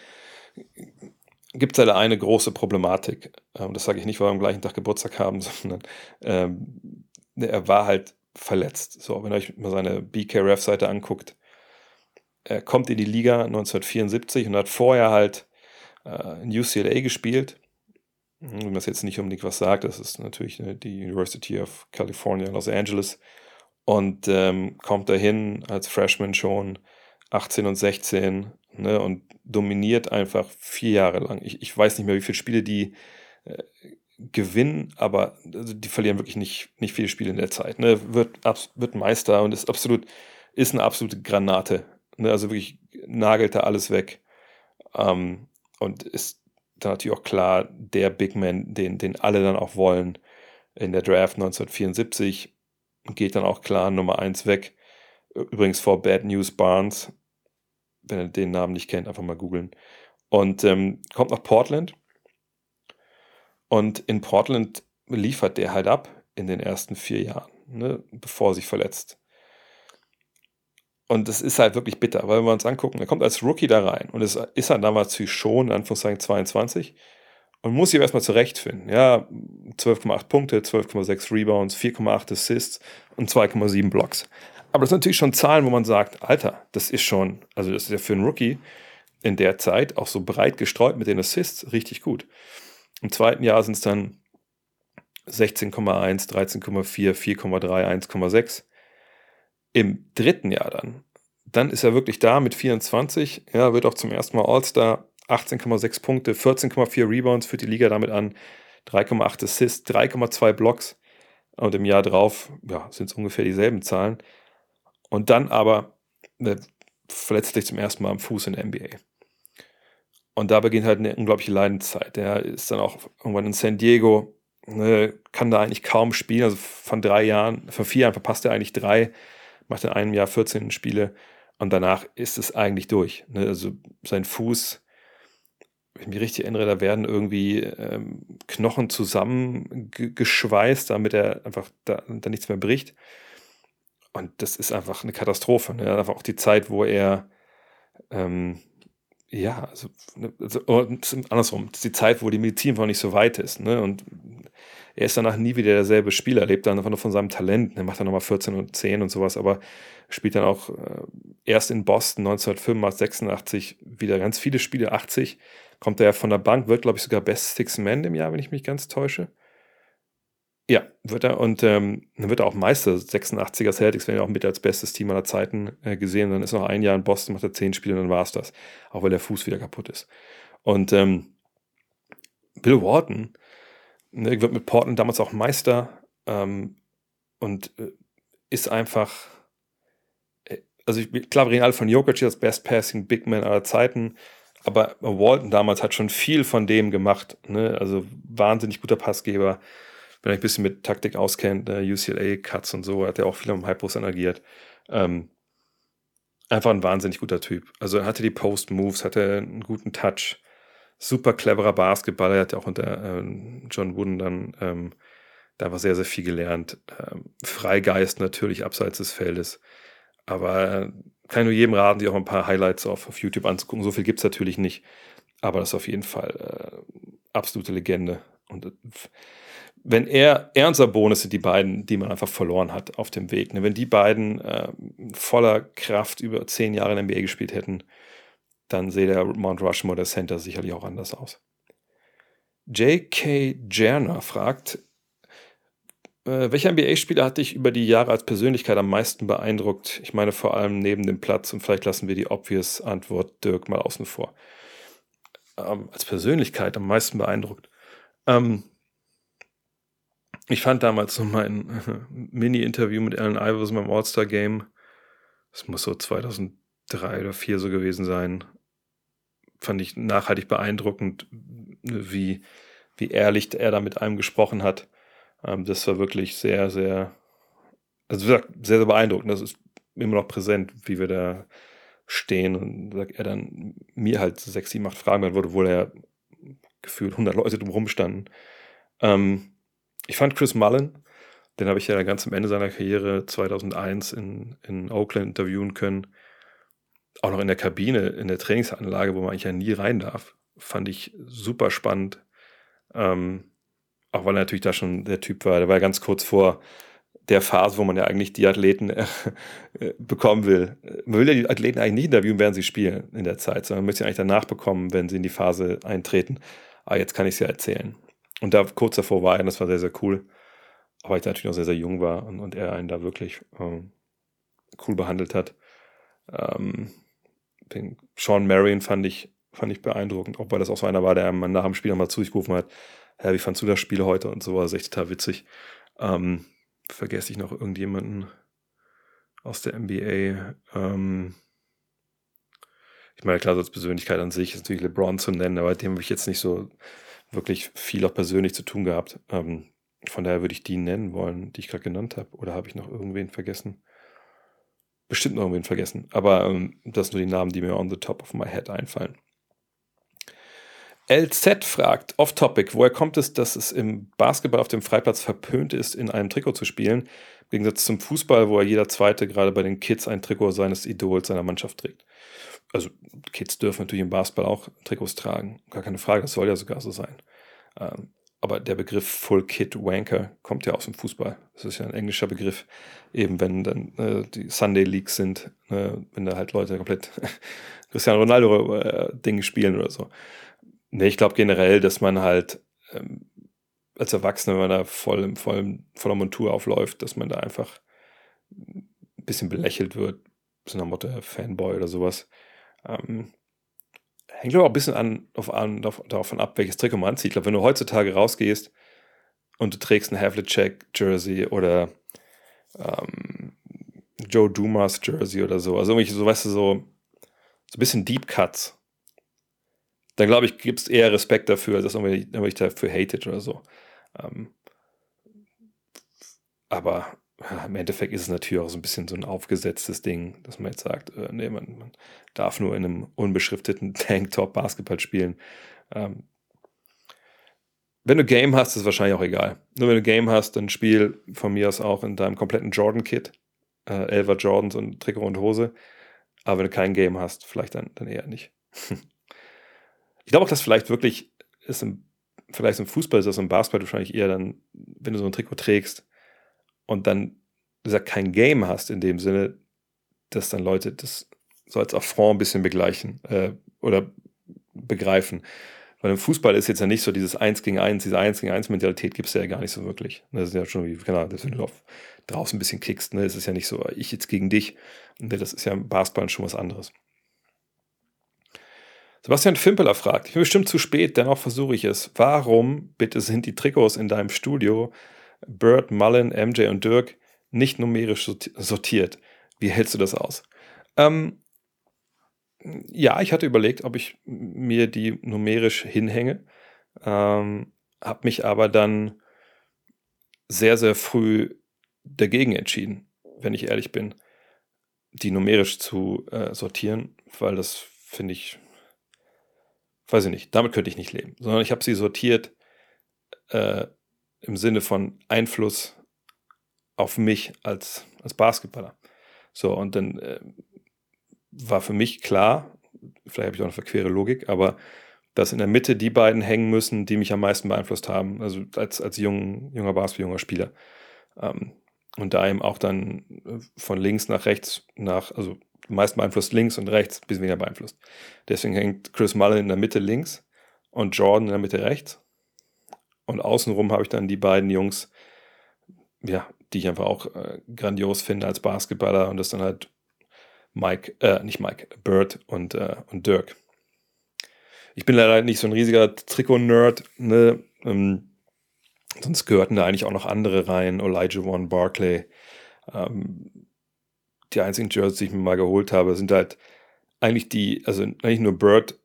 gibt es leider eine große Problematik. Ähm, das sage ich nicht, weil wir am gleichen Tag Geburtstag haben, *laughs* sondern ähm, er war halt verletzt. So, wenn ihr euch mal seine BKRF-Seite anguckt, er kommt in die Liga 1974 und hat vorher halt äh, in UCLA gespielt wenn das jetzt nicht unbedingt was sagt, das ist natürlich ne, die University of California, Los Angeles. Und ähm, kommt dahin als Freshman schon 18 und 16 ne, und dominiert einfach vier Jahre lang. Ich, ich weiß nicht mehr, wie viele Spiele die äh, gewinnen, aber also die verlieren wirklich nicht, nicht viele Spiele in der Zeit. Ne. Wird, wird Meister und ist absolut, ist eine absolute Granate. Ne, also wirklich nagelt da alles weg. Ähm, und ist dann natürlich auch klar der Big Man, den, den alle dann auch wollen. In der Draft 1974 geht dann auch klar Nummer 1 weg. Übrigens vor Bad News Barnes. Wenn ihr den Namen nicht kennt, einfach mal googeln. Und ähm, kommt nach Portland. Und in Portland liefert der halt ab in den ersten vier Jahren, ne, bevor er sich verletzt. Und das ist halt wirklich bitter, weil wenn wir uns angucken, er kommt als Rookie da rein und es ist er damals schon, in Anführungszeichen 22, und muss sich erstmal zurechtfinden. Ja, 12,8 Punkte, 12,6 Rebounds, 4,8 Assists und 2,7 Blocks. Aber das sind natürlich schon Zahlen, wo man sagt, Alter, das ist schon, also das ist ja für einen Rookie in der Zeit auch so breit gestreut mit den Assists richtig gut. Im zweiten Jahr sind es dann 16,1, 13,4, 4,3, 1,6 im dritten Jahr dann, dann ist er wirklich da mit 24. Ja, wird auch zum ersten Mal All-Star. 18,6 Punkte, 14,4 Rebounds für die Liga damit an, 3,8 Assists, 3,2 Blocks. Und im Jahr drauf ja, sind es ungefähr dieselben Zahlen. Und dann aber äh, verletzt sich zum ersten Mal am Fuß in der NBA. Und da beginnt halt eine unglaubliche Leidenszeit. Der ist dann auch irgendwann in San Diego, ne, kann da eigentlich kaum spielen. Also von drei Jahren, von vier Jahren verpasst er eigentlich drei, macht in einem Jahr 14 Spiele und danach ist es eigentlich durch. Ne? Also sein Fuß, wenn ich mich richtig erinnere, da werden irgendwie ähm, Knochen zusammengeschweißt, damit er einfach da, da nichts mehr bricht. Und das ist einfach eine Katastrophe. Ne? Einfach auch die Zeit, wo er ähm, ja, also, ne, also andersrum, die Zeit, wo die Medizin einfach nicht so weit ist. Ne? Und er ist danach nie wieder derselbe Spieler, er lebt dann einfach nur von seinem Talent. Er macht dann nochmal 14 und 10 und sowas, aber spielt dann auch äh, erst in Boston 1985, 86 wieder ganz viele Spiele, 80. Kommt er ja von der Bank, wird, glaube ich, sogar Best Six Man im Jahr, wenn ich mich ganz täusche. Ja, wird er und ähm, dann wird er auch Meister. 86er Celtics werden ja auch mit als bestes Team aller Zeiten äh, gesehen. Dann ist noch ein Jahr in Boston, macht er zehn Spiele und dann war es das. Auch weil der Fuß wieder kaputt ist. Und ähm, Bill Walton ne, wird mit Portland damals auch Meister ähm, und äh, ist einfach. Äh, also, ich, klar, wir reden alle von Jokic als Best Passing Big Man aller Zeiten. Aber Walton damals hat schon viel von dem gemacht. Ne? Also wahnsinnig guter Passgeber wenn er ein bisschen mit Taktik auskennt, äh, UCLA-Cuts und so, hat er auch viel am High-Post agiert. Ähm, einfach ein wahnsinnig guter Typ. Also er hatte die Post-Moves, hatte einen guten Touch, super cleverer Basketballer, er hat ja auch unter ähm, John Wooden dann ähm, da war sehr, sehr viel gelernt. Ähm, Freigeist natürlich abseits des Feldes. Aber äh, kann ich nur jedem raten, sich auch ein paar Highlights auf, auf YouTube anzugucken. So viel gibt es natürlich nicht. Aber das ist auf jeden Fall äh, absolute Legende. Und äh, wenn er, er und Sabonis sind die beiden, die man einfach verloren hat auf dem Weg. Ne? Wenn die beiden äh, voller Kraft über zehn Jahre in der NBA gespielt hätten, dann sähe der Mount Rushmore, der Center, sicherlich auch anders aus. J.K. Jerner fragt, äh, welcher NBA-Spieler hat dich über die Jahre als Persönlichkeit am meisten beeindruckt? Ich meine vor allem neben dem Platz und vielleicht lassen wir die obvious Antwort Dirk mal außen vor. Ähm, als Persönlichkeit am meisten beeindruckt. Ähm, ich fand damals so mein Mini-Interview mit Allen Iverson beim All-Star-Game, das muss so 2003 oder 2004 so gewesen sein, fand ich nachhaltig beeindruckend, wie, wie ehrlich er da mit einem gesprochen hat. Ähm, das war wirklich sehr, sehr, also sehr, sehr beeindruckend. Das ist immer noch präsent, wie wir da stehen und sagt er dann mir halt sechs, sieben, acht Fragen beantwortet, obwohl er gefühlt 100 Leute drumherum standen. Ähm, ich fand Chris Mullen, den habe ich ja ganz am Ende seiner Karriere 2001 in, in Oakland interviewen können. Auch noch in der Kabine, in der Trainingsanlage, wo man eigentlich ja nie rein darf. Fand ich super spannend. Ähm, auch weil er natürlich da schon der Typ war. Der war ja ganz kurz vor der Phase, wo man ja eigentlich die Athleten *laughs* äh, bekommen will. Man will ja die Athleten eigentlich nicht interviewen, während sie spielen in der Zeit, sondern man möchte sie eigentlich danach bekommen, wenn sie in die Phase eintreten. Aber ah, jetzt kann ich es ja erzählen. Und da kurz davor war er, das war sehr, sehr cool. Aber ich natürlich noch sehr, sehr jung war und, und er einen da wirklich ähm, cool behandelt hat. Ähm, den Sean Marion fand ich, fand ich beeindruckend, auch weil das auch so einer war, der einem nach dem Spiel nochmal zu sich gerufen hat, ja, wie fandst du das Spiel heute und so, war das echt total witzig. Ähm, vergesse ich noch irgendjemanden aus der NBA. Ähm, ich meine, klar, so als Persönlichkeit an sich ist natürlich LeBron zu nennen, aber dem habe ich jetzt nicht so wirklich viel auch persönlich zu tun gehabt. Ähm, von daher würde ich die nennen wollen, die ich gerade genannt habe. Oder habe ich noch irgendwen vergessen? Bestimmt noch irgendwen vergessen. Aber ähm, das sind nur die Namen, die mir on the top of my head einfallen. LZ fragt, off-topic, woher kommt es, dass es im Basketball auf dem Freiplatz verpönt ist, in einem Trikot zu spielen? Im Gegensatz zum Fußball, wo ja jeder Zweite gerade bei den Kids ein Trikot seines Idols seiner Mannschaft trägt also Kids dürfen natürlich im Basketball auch Trikots tragen, gar keine Frage, das soll ja sogar so sein. Ähm, aber der Begriff Full Kit Wanker kommt ja aus dem Fußball. Das ist ja ein englischer Begriff, eben wenn dann äh, die Sunday Leagues sind, äh, wenn da halt Leute komplett *laughs* Cristiano Ronaldo äh, Dinge spielen oder so. Nee, ich glaube generell, dass man halt ähm, als Erwachsener, wenn man da voll im vollen, voller Montur aufläuft, dass man da einfach ein bisschen belächelt wird, so nach Motto Fanboy oder sowas. Ähm, hängt aber auch ein bisschen an, auf, an, davon ab, welches Trikot man anzieht. Ich glaube, wenn du heutzutage rausgehst und du trägst ein Havlicek-Jersey oder ähm, Joe Dumas Jersey oder so. Also irgendwie so, weißt du, so, so ein bisschen Deep Cuts. Dann glaube ich, gibt es eher Respekt dafür, dass irgendwer dafür hatet oder so. Ähm, aber im Endeffekt ist es natürlich auch so ein bisschen so ein aufgesetztes Ding, dass man jetzt sagt, äh, nee, man, man, darf nur in einem unbeschrifteten *laughs* Tanktop Basketball spielen. Ähm, wenn du Game hast, ist es wahrscheinlich auch egal. Nur wenn du Game hast, dann spiel von mir aus auch in deinem kompletten Jordan-Kit. Äh, Elva Jordans und Trikot und Hose. Aber wenn du kein Game hast, vielleicht dann, dann eher nicht. *laughs* ich glaube auch, dass vielleicht wirklich ist im, vielleicht im Fußball ist das im Basketball wahrscheinlich eher dann, wenn du so ein Trikot trägst, und dann gesagt kein Game hast in dem Sinne, dass dann Leute das so als Affront ein bisschen begleichen äh, oder begreifen. Weil im Fußball ist jetzt ja nicht so dieses Eins gegen Eins, diese Eins gegen Eins Mentalität gibt es ja gar nicht so wirklich. Das ist ja schon wie, genau, wenn du auf, draußen ein bisschen kickst, ne, ist es ja nicht so, ich jetzt gegen dich. Das ist ja im Basketball schon was anderes. Sebastian Fimpeler fragt, ich bin bestimmt zu spät, dennoch versuche ich es. Warum bitte sind die Trikots in deinem Studio Bird, Mullen, MJ und Dirk nicht numerisch sortiert. Wie hältst du das aus? Ähm, ja, ich hatte überlegt, ob ich mir die numerisch hinhänge, ähm, habe mich aber dann sehr, sehr früh dagegen entschieden, wenn ich ehrlich bin, die numerisch zu äh, sortieren, weil das finde ich, weiß ich nicht, damit könnte ich nicht leben, sondern ich habe sie sortiert äh, im Sinne von Einfluss auf mich als, als Basketballer. So, und dann äh, war für mich klar, vielleicht habe ich auch eine verquere Logik, aber dass in der Mitte die beiden hängen müssen, die mich am meisten beeinflusst haben, also als, als jung, junger Basketball, junger Spieler. Ähm, und da eben auch dann äh, von links nach rechts nach, also meist beeinflusst links und rechts, ein bisschen weniger beeinflusst. Deswegen hängt Chris Mullen in der Mitte links und Jordan in der Mitte rechts. Und außenrum habe ich dann die beiden Jungs, ja, die ich einfach auch äh, grandios finde als Basketballer. Und das dann halt Mike, äh, nicht Mike, Bird und, äh, und Dirk. Ich bin leider nicht so ein riesiger Trikot-Nerd, ne? Ähm, sonst gehörten da eigentlich auch noch andere rein, Elijah One, Barclay. Ähm, die einzigen Jerseys, die ich mir mal geholt habe, sind halt eigentlich die, also eigentlich nur Bird,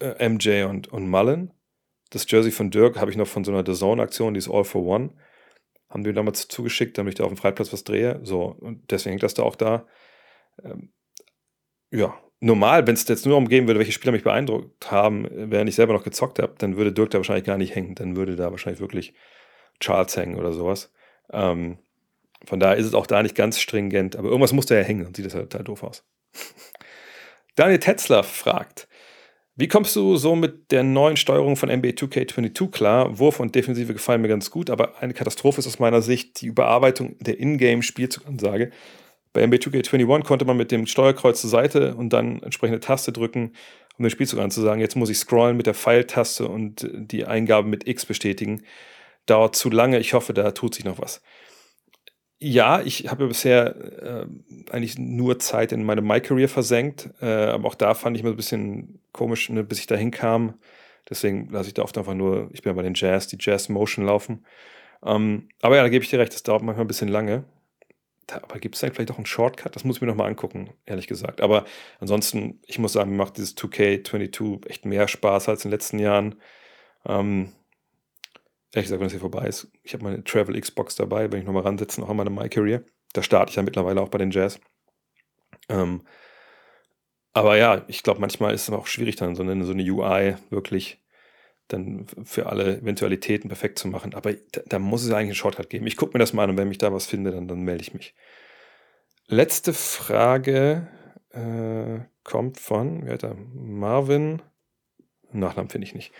äh, MJ und, und Mullen. Das Jersey von Dirk habe ich noch von so einer The Zone-Aktion, die ist All for One. Haben wir damals zugeschickt, damit ich da auf dem Freiplatz was drehe. So, und deswegen hängt das da auch da. Ähm, ja, normal, wenn es jetzt nur darum gehen würde, welche Spieler mich beeindruckt haben, während ich selber noch gezockt habe, dann würde Dirk da wahrscheinlich gar nicht hängen. Dann würde da wahrscheinlich wirklich Charles hängen oder sowas. Ähm, von daher ist es auch da nicht ganz stringent, aber irgendwas muss da ja hängen und sieht das halt total doof aus. *laughs* Daniel Tetzler fragt, wie kommst du so mit der neuen Steuerung von NBA 2K22 klar? Wurf und Defensive gefallen mir ganz gut, aber eine Katastrophe ist aus meiner Sicht die Überarbeitung der Ingame-Spielzugansage. Bei NBA 2K21 konnte man mit dem Steuerkreuz zur Seite und dann entsprechende Taste drücken, um den Spielzug anzusagen. Jetzt muss ich scrollen mit der Pfeiltaste und die Eingabe mit X bestätigen. Dauert zu lange. Ich hoffe, da tut sich noch was ja, ich habe bisher äh, eigentlich nur Zeit in meine My-Career versenkt, äh, aber auch da fand ich mir ein bisschen komisch, ne, bis ich da hinkam. Deswegen lasse ich da oft einfach nur, ich bin ja bei den Jazz, die Jazz Motion laufen. Ähm, aber ja, da gebe ich dir recht, das dauert manchmal ein bisschen lange. Da, aber gibt es da vielleicht auch einen Shortcut? Das muss ich mir nochmal angucken, ehrlich gesagt. Aber ansonsten, ich muss sagen, mir macht dieses 2K22 echt mehr Spaß als in den letzten Jahren. Ähm, ehrlich gesagt, wenn es hier vorbei ist, ich habe meine Travel Xbox dabei, wenn ich nochmal ransetze, auch in meine My Career. Da starte ich ja mittlerweile auch bei den Jazz. Ähm, aber ja, ich glaube, manchmal ist es auch schwierig, dann so eine, so eine UI wirklich dann für alle Eventualitäten perfekt zu machen. Aber da, da muss es eigentlich einen Shortcut geben. Ich gucke mir das mal an und wenn ich da was finde, dann, dann melde ich mich. Letzte Frage äh, kommt von, wie heißt er? Marvin. Nachnamen finde ich nicht.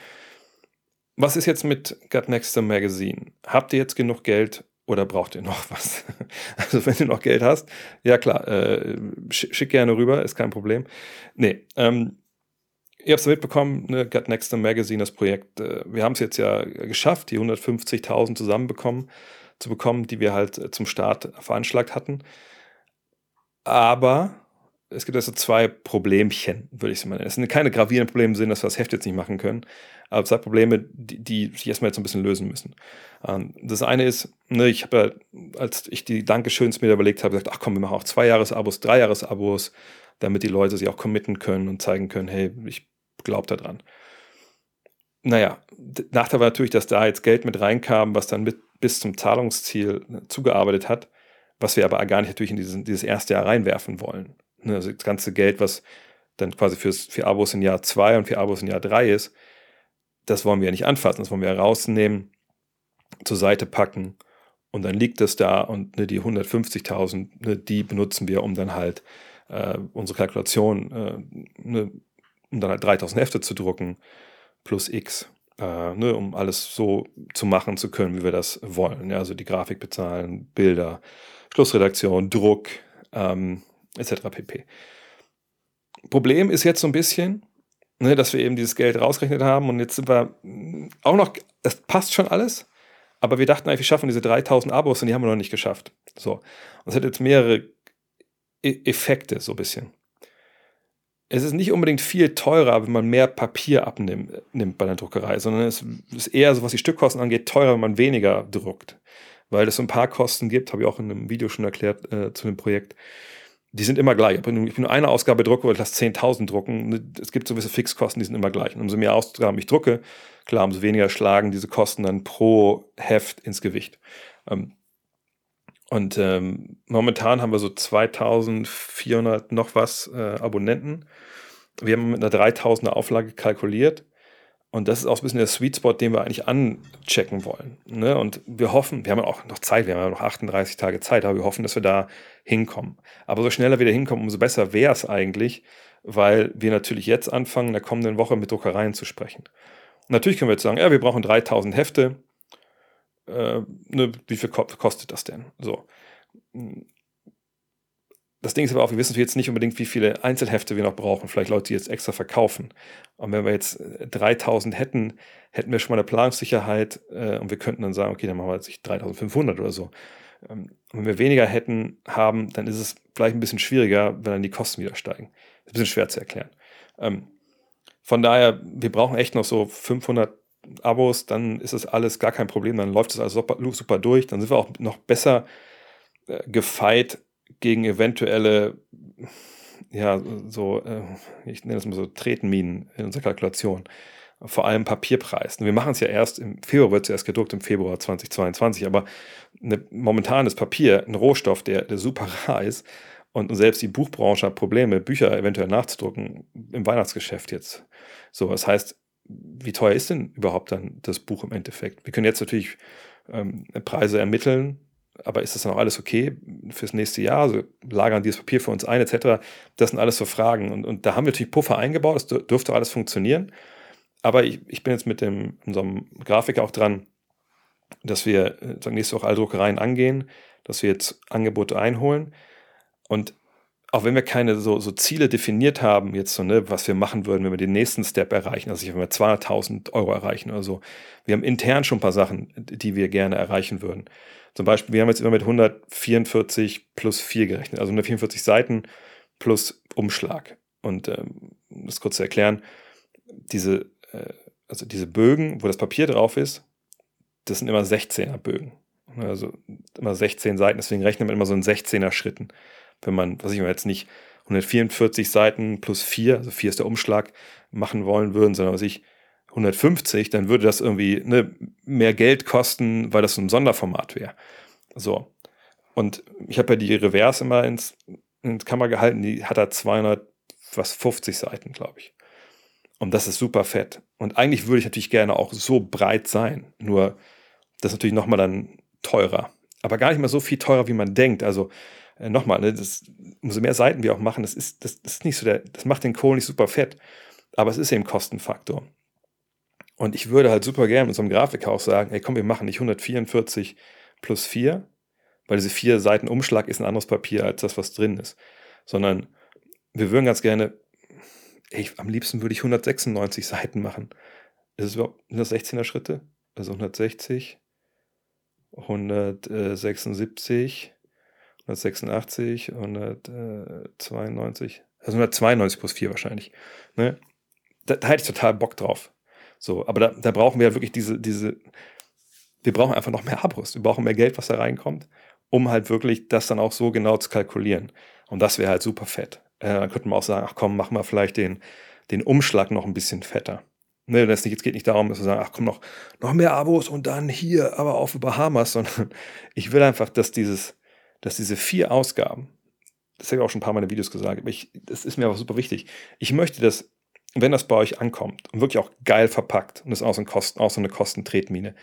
Was ist jetzt mit Gut Next Magazine? Habt ihr jetzt genug Geld oder braucht ihr noch *laughs* was? Also wenn du noch Geld hast, ja klar, äh, schick gerne rüber, ist kein Problem. Nee, ähm, ihr habt es mitbekommen, ne, Gut Next Magazine, das Projekt, äh, wir haben es jetzt ja geschafft, die 150.000 zusammenbekommen, zu bekommen, die wir halt äh, zum Start veranschlagt hatten. Aber es gibt also zwei Problemchen, würde ich es mal nennen. Es sind keine gravierenden Probleme im Sinne, dass wir das Heft jetzt nicht machen können, aber zwei Probleme, die, die sich erstmal jetzt ein bisschen lösen müssen. Ähm, das eine ist, ne, ich habe ja, als ich die Dankeschöns mir überlegt habe, gesagt, ach komm, wir machen auch zwei Jahresabos, drei Jahresabos, damit die Leute sich auch committen können und zeigen können, hey, ich glaube da dran. Naja, Nachteil war natürlich, dass da jetzt Geld mit reinkam, was dann mit bis zum Zahlungsziel zugearbeitet hat, was wir aber gar nicht natürlich in dieses, dieses erste Jahr reinwerfen wollen. Ne, also das ganze Geld, was dann quasi fürs, für Abos in Jahr 2 und für Abos in Jahr 3 ist, das wollen wir ja nicht anfassen, das wollen wir rausnehmen, zur Seite packen und dann liegt es da und ne, die 150.000, ne, die benutzen wir, um dann halt äh, unsere Kalkulation, äh, ne, um dann halt 3000 Hefte zu drucken, plus X, äh, ne, um alles so zu machen zu können, wie wir das wollen. Ja, also die Grafik bezahlen, Bilder, Schlussredaktion, Druck, ähm, etc. pp. Problem ist jetzt so ein bisschen, ne, dass wir eben dieses Geld rausgerechnet haben und jetzt sind wir auch noch, das passt schon alles, aber wir dachten eigentlich, wir schaffen diese 3000 Abos und die haben wir noch nicht geschafft. So. Und es hat jetzt mehrere e Effekte, so ein bisschen. Es ist nicht unbedingt viel teurer, wenn man mehr Papier abnimmt nimmt bei der Druckerei, sondern es ist eher so, was die Stückkosten angeht, teurer, wenn man weniger druckt. Weil es so ein paar Kosten gibt, habe ich auch in einem Video schon erklärt äh, zu dem Projekt die sind immer gleich. Wenn ich nur eine Ausgabe drucke, ich lasse 10.000 drucken. Ne, es gibt gewisse Fixkosten, die sind immer gleich. Und umso mehr Ausgaben ich drucke, klar, umso weniger schlagen diese Kosten dann pro Heft ins Gewicht. Ähm, und ähm, momentan haben wir so 2400 noch was äh, Abonnenten. Wir haben mit einer 3000er Auflage kalkuliert. Und das ist auch ein bisschen der Sweet Spot, den wir eigentlich anchecken wollen. Ne? Und wir hoffen, wir haben auch noch Zeit, wir haben ja noch 38 Tage Zeit, aber wir hoffen, dass wir da hinkommen. Aber so schneller wir da hinkommen, umso besser wäre es eigentlich, weil wir natürlich jetzt anfangen, in der kommenden Woche mit Druckereien zu sprechen. Und natürlich können wir jetzt sagen, ja, wir brauchen 3000 Hefte. Äh, ne, wie viel kostet das denn? So. Das Ding ist aber auch, wir wissen jetzt nicht unbedingt, wie viele Einzelhefte wir noch brauchen. Vielleicht Leute, die jetzt extra verkaufen. Und wenn wir jetzt 3000 äh, hätten, hätten wir schon mal eine Planungssicherheit äh, und wir könnten dann sagen, okay, dann machen wir jetzt 3500 oder so. Ähm, wenn wir weniger hätten, haben, dann ist es vielleicht ein bisschen schwieriger, wenn dann die Kosten wieder steigen. Das ist ein bisschen schwer zu erklären. Ähm, von daher, wir brauchen echt noch so 500 Abos, dann ist das alles gar kein Problem, dann läuft das alles super, super durch, dann sind wir auch noch besser äh, gefeit gegen eventuelle, ja, so, äh, ich nenne das mal so Tretenminen in unserer Kalkulation. Vor allem Papierpreis. Wir machen es ja erst im Februar, wird es erst gedruckt im Februar 2022, aber eine, momentan ist Papier ein Rohstoff, der, der super rar ist. Und selbst die Buchbranche hat Probleme, Bücher eventuell nachzudrucken im Weihnachtsgeschäft jetzt. So, das heißt, wie teuer ist denn überhaupt dann das Buch im Endeffekt? Wir können jetzt natürlich ähm, Preise ermitteln, aber ist das dann auch alles okay fürs nächste Jahr? Also lagern dieses Papier für uns ein, etc. Das sind alles so Fragen. Und, und da haben wir natürlich Puffer eingebaut, das dürfte alles funktionieren. Aber ich, ich bin jetzt mit dem, unserem Grafiker auch dran, dass wir äh, nächste Woche alle Druckereien angehen, dass wir jetzt Angebote einholen. Und auch wenn wir keine so, so Ziele definiert haben, jetzt so, ne, was wir machen würden, wenn wir den nächsten Step erreichen, also wenn wir 200.000 Euro erreichen oder so. Wir haben intern schon ein paar Sachen, die wir gerne erreichen würden. Zum Beispiel, wir haben jetzt immer mit 144 plus 4 gerechnet, also 144 Seiten plus Umschlag. Und ähm, das kurz zu erklären, diese, äh, also diese Bögen, wo das Papier drauf ist, das sind immer 16er Bögen. Also immer 16 Seiten, deswegen rechnet man immer so in 16er Schritten. Wenn man, was ich mir jetzt nicht 144 Seiten plus 4, also 4 ist der Umschlag, machen wollen würden, sondern was ich 150, dann würde das irgendwie ne, mehr Geld kosten, weil das ein Sonderformat wäre. So. Und ich habe ja die Reverse immer ins, ins Kamera gehalten, die hat da 250 Seiten, glaube ich. Und das ist super fett. Und eigentlich würde ich natürlich gerne auch so breit sein. Nur das ist natürlich nochmal dann teurer. Aber gar nicht mal so viel teurer, wie man denkt. Also äh, nochmal, ne, umso mehr Seiten wir auch machen, das ist, das, das ist nicht so der, das macht den Kohl nicht super fett. Aber es ist eben Kostenfaktor. Und ich würde halt super gerne mit so einem Grafiker auch sagen, ey komm, wir machen nicht 144 plus 4, weil diese vier Seiten Umschlag ist ein anderes Papier als das, was drin ist. Sondern wir würden ganz gerne, ey, am liebsten würde ich 196 Seiten machen. Ist es überhaupt 116er Schritte? Also 160, 176, 186, 192, also 192 plus 4 wahrscheinlich. Ne? Da, da hätte ich total Bock drauf. So, aber da, da brauchen wir halt wirklich diese, diese, wir brauchen einfach noch mehr Abos. Wir brauchen mehr Geld, was da reinkommt, um halt wirklich das dann auch so genau zu kalkulieren. Und das wäre halt super fett. Äh, dann könnte man auch sagen, ach komm, mach mal vielleicht den, den Umschlag noch ein bisschen fetter. Ne, das nicht, es geht nicht darum, dass wir sagen, ach komm, noch, noch mehr Abos und dann hier, aber auf Bahamas, *laughs* sondern ich will einfach, dass dieses, dass diese vier Ausgaben, das habe ich auch schon ein paar in Videos gesagt, aber ich, das ist mir aber super wichtig. Ich möchte, dass, wenn das bei euch ankommt und wirklich auch geil verpackt, und das ist auch so, ein Kosten, auch so eine Kostentretmine,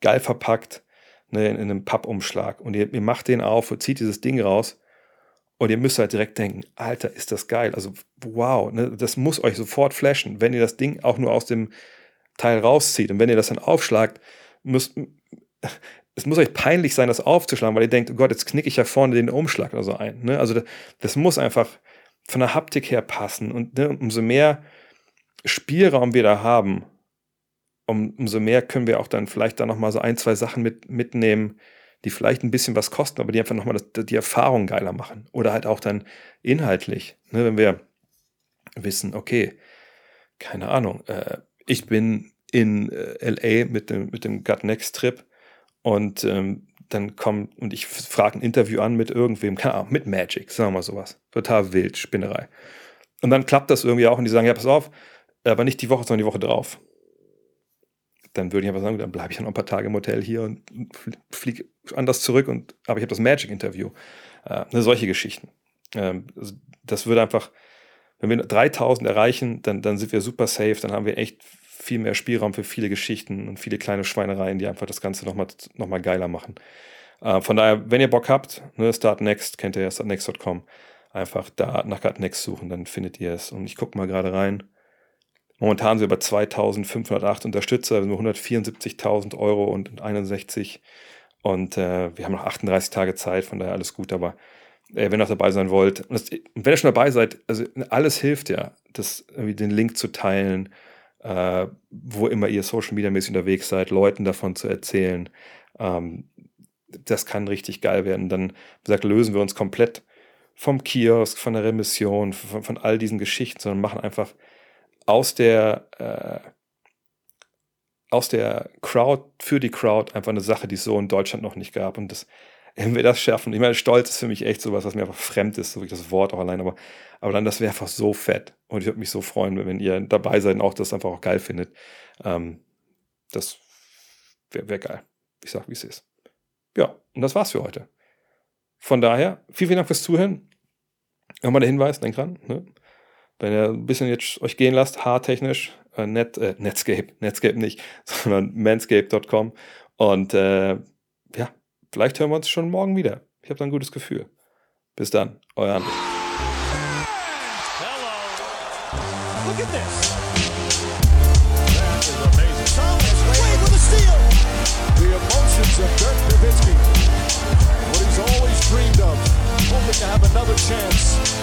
geil verpackt, ne, in, in einem Pappumschlag, und ihr, ihr macht den auf und zieht dieses Ding raus, und ihr müsst halt direkt denken, Alter, ist das geil. Also, wow, ne, das muss euch sofort flashen, wenn ihr das Ding auch nur aus dem Teil rauszieht. Und wenn ihr das dann aufschlagt, müsst, *laughs* es muss euch peinlich sein, das aufzuschlagen, weil ihr denkt, oh Gott, jetzt knicke ich ja vorne den Umschlag oder so ein. Ne? Also das, das, muss einfach von der Haptik her passen. Und ne, umso mehr Spielraum wir da haben, um, umso mehr können wir auch dann vielleicht da nochmal so ein, zwei Sachen mit, mitnehmen, die vielleicht ein bisschen was kosten, aber die einfach nochmal die Erfahrung geiler machen. Oder halt auch dann inhaltlich, ne, wenn wir wissen, okay, keine Ahnung, äh, ich bin in äh, LA mit dem, mit dem Gut Next Trip und ähm, dann kommt und ich frage ein Interview an mit irgendwem, keine Ahnung, mit Magic, sagen wir mal sowas. Total wild, Spinnerei. Und dann klappt das irgendwie auch und die sagen, ja, pass auf, aber nicht die Woche, sondern die Woche drauf dann würde ich einfach sagen, dann bleibe ich noch ein paar Tage im Hotel hier und fliege anders zurück. Und, aber ich habe das Magic-Interview. Äh, ne, solche Geschichten. Ähm, also das würde einfach, wenn wir 3000 erreichen, dann, dann sind wir super safe, dann haben wir echt viel mehr Spielraum für viele Geschichten und viele kleine Schweinereien, die einfach das Ganze nochmal noch mal geiler machen. Äh, von daher, wenn ihr Bock habt, ne, Start Next, kennt ihr ja startnext.com, einfach da nach Next suchen, dann findet ihr es. Und ich gucke mal gerade rein. Momentan sind wir bei 2508 Unterstützer, nur 174.000 Euro und 61. Und äh, wir haben noch 38 Tage Zeit, von daher alles gut. Aber äh, wenn ihr auch dabei sein wollt, und, das, wenn ihr schon dabei seid, also alles hilft ja, das, irgendwie den Link zu teilen, äh, wo immer ihr Social Media mäßig unterwegs seid, Leuten davon zu erzählen. Ähm, das kann richtig geil werden. Dann, wie gesagt, lösen wir uns komplett vom Kiosk, von der Remission, von, von all diesen Geschichten, sondern machen einfach aus der, äh, aus der Crowd, für die Crowd einfach eine Sache, die es so in Deutschland noch nicht gab. Und das, *laughs* wenn wir das schaffen, ich meine, Stolz ist für mich echt sowas, was mir einfach fremd ist, so wie das Wort auch allein, aber, aber dann, das wäre einfach so fett. Und ich würde mich so freuen, wenn ihr dabei seid und auch das einfach auch geil findet. Ähm, das wäre wär geil. Ich sag, wie es ist. Ja, und das war's für heute. Von daher, vielen, vielen Dank fürs Zuhören. Nochmal der Hinweis, denk dran, ne? Wenn ihr ein bisschen jetzt euch gehen lasst, haartechnisch, äh, Net, äh, Netscape, Netscape nicht, *laughs* sondern manscape.com. Und äh, ja, vielleicht hören wir uns schon morgen wieder. Ich habe da ein gutes Gefühl. Bis dann, euer André. Hello. Look at this. That is amazing. Thomas Wade with a steal. The emotions of Dirk Nowitzki. What he's always dreamed of. Hoping to have another chance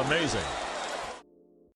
amazing.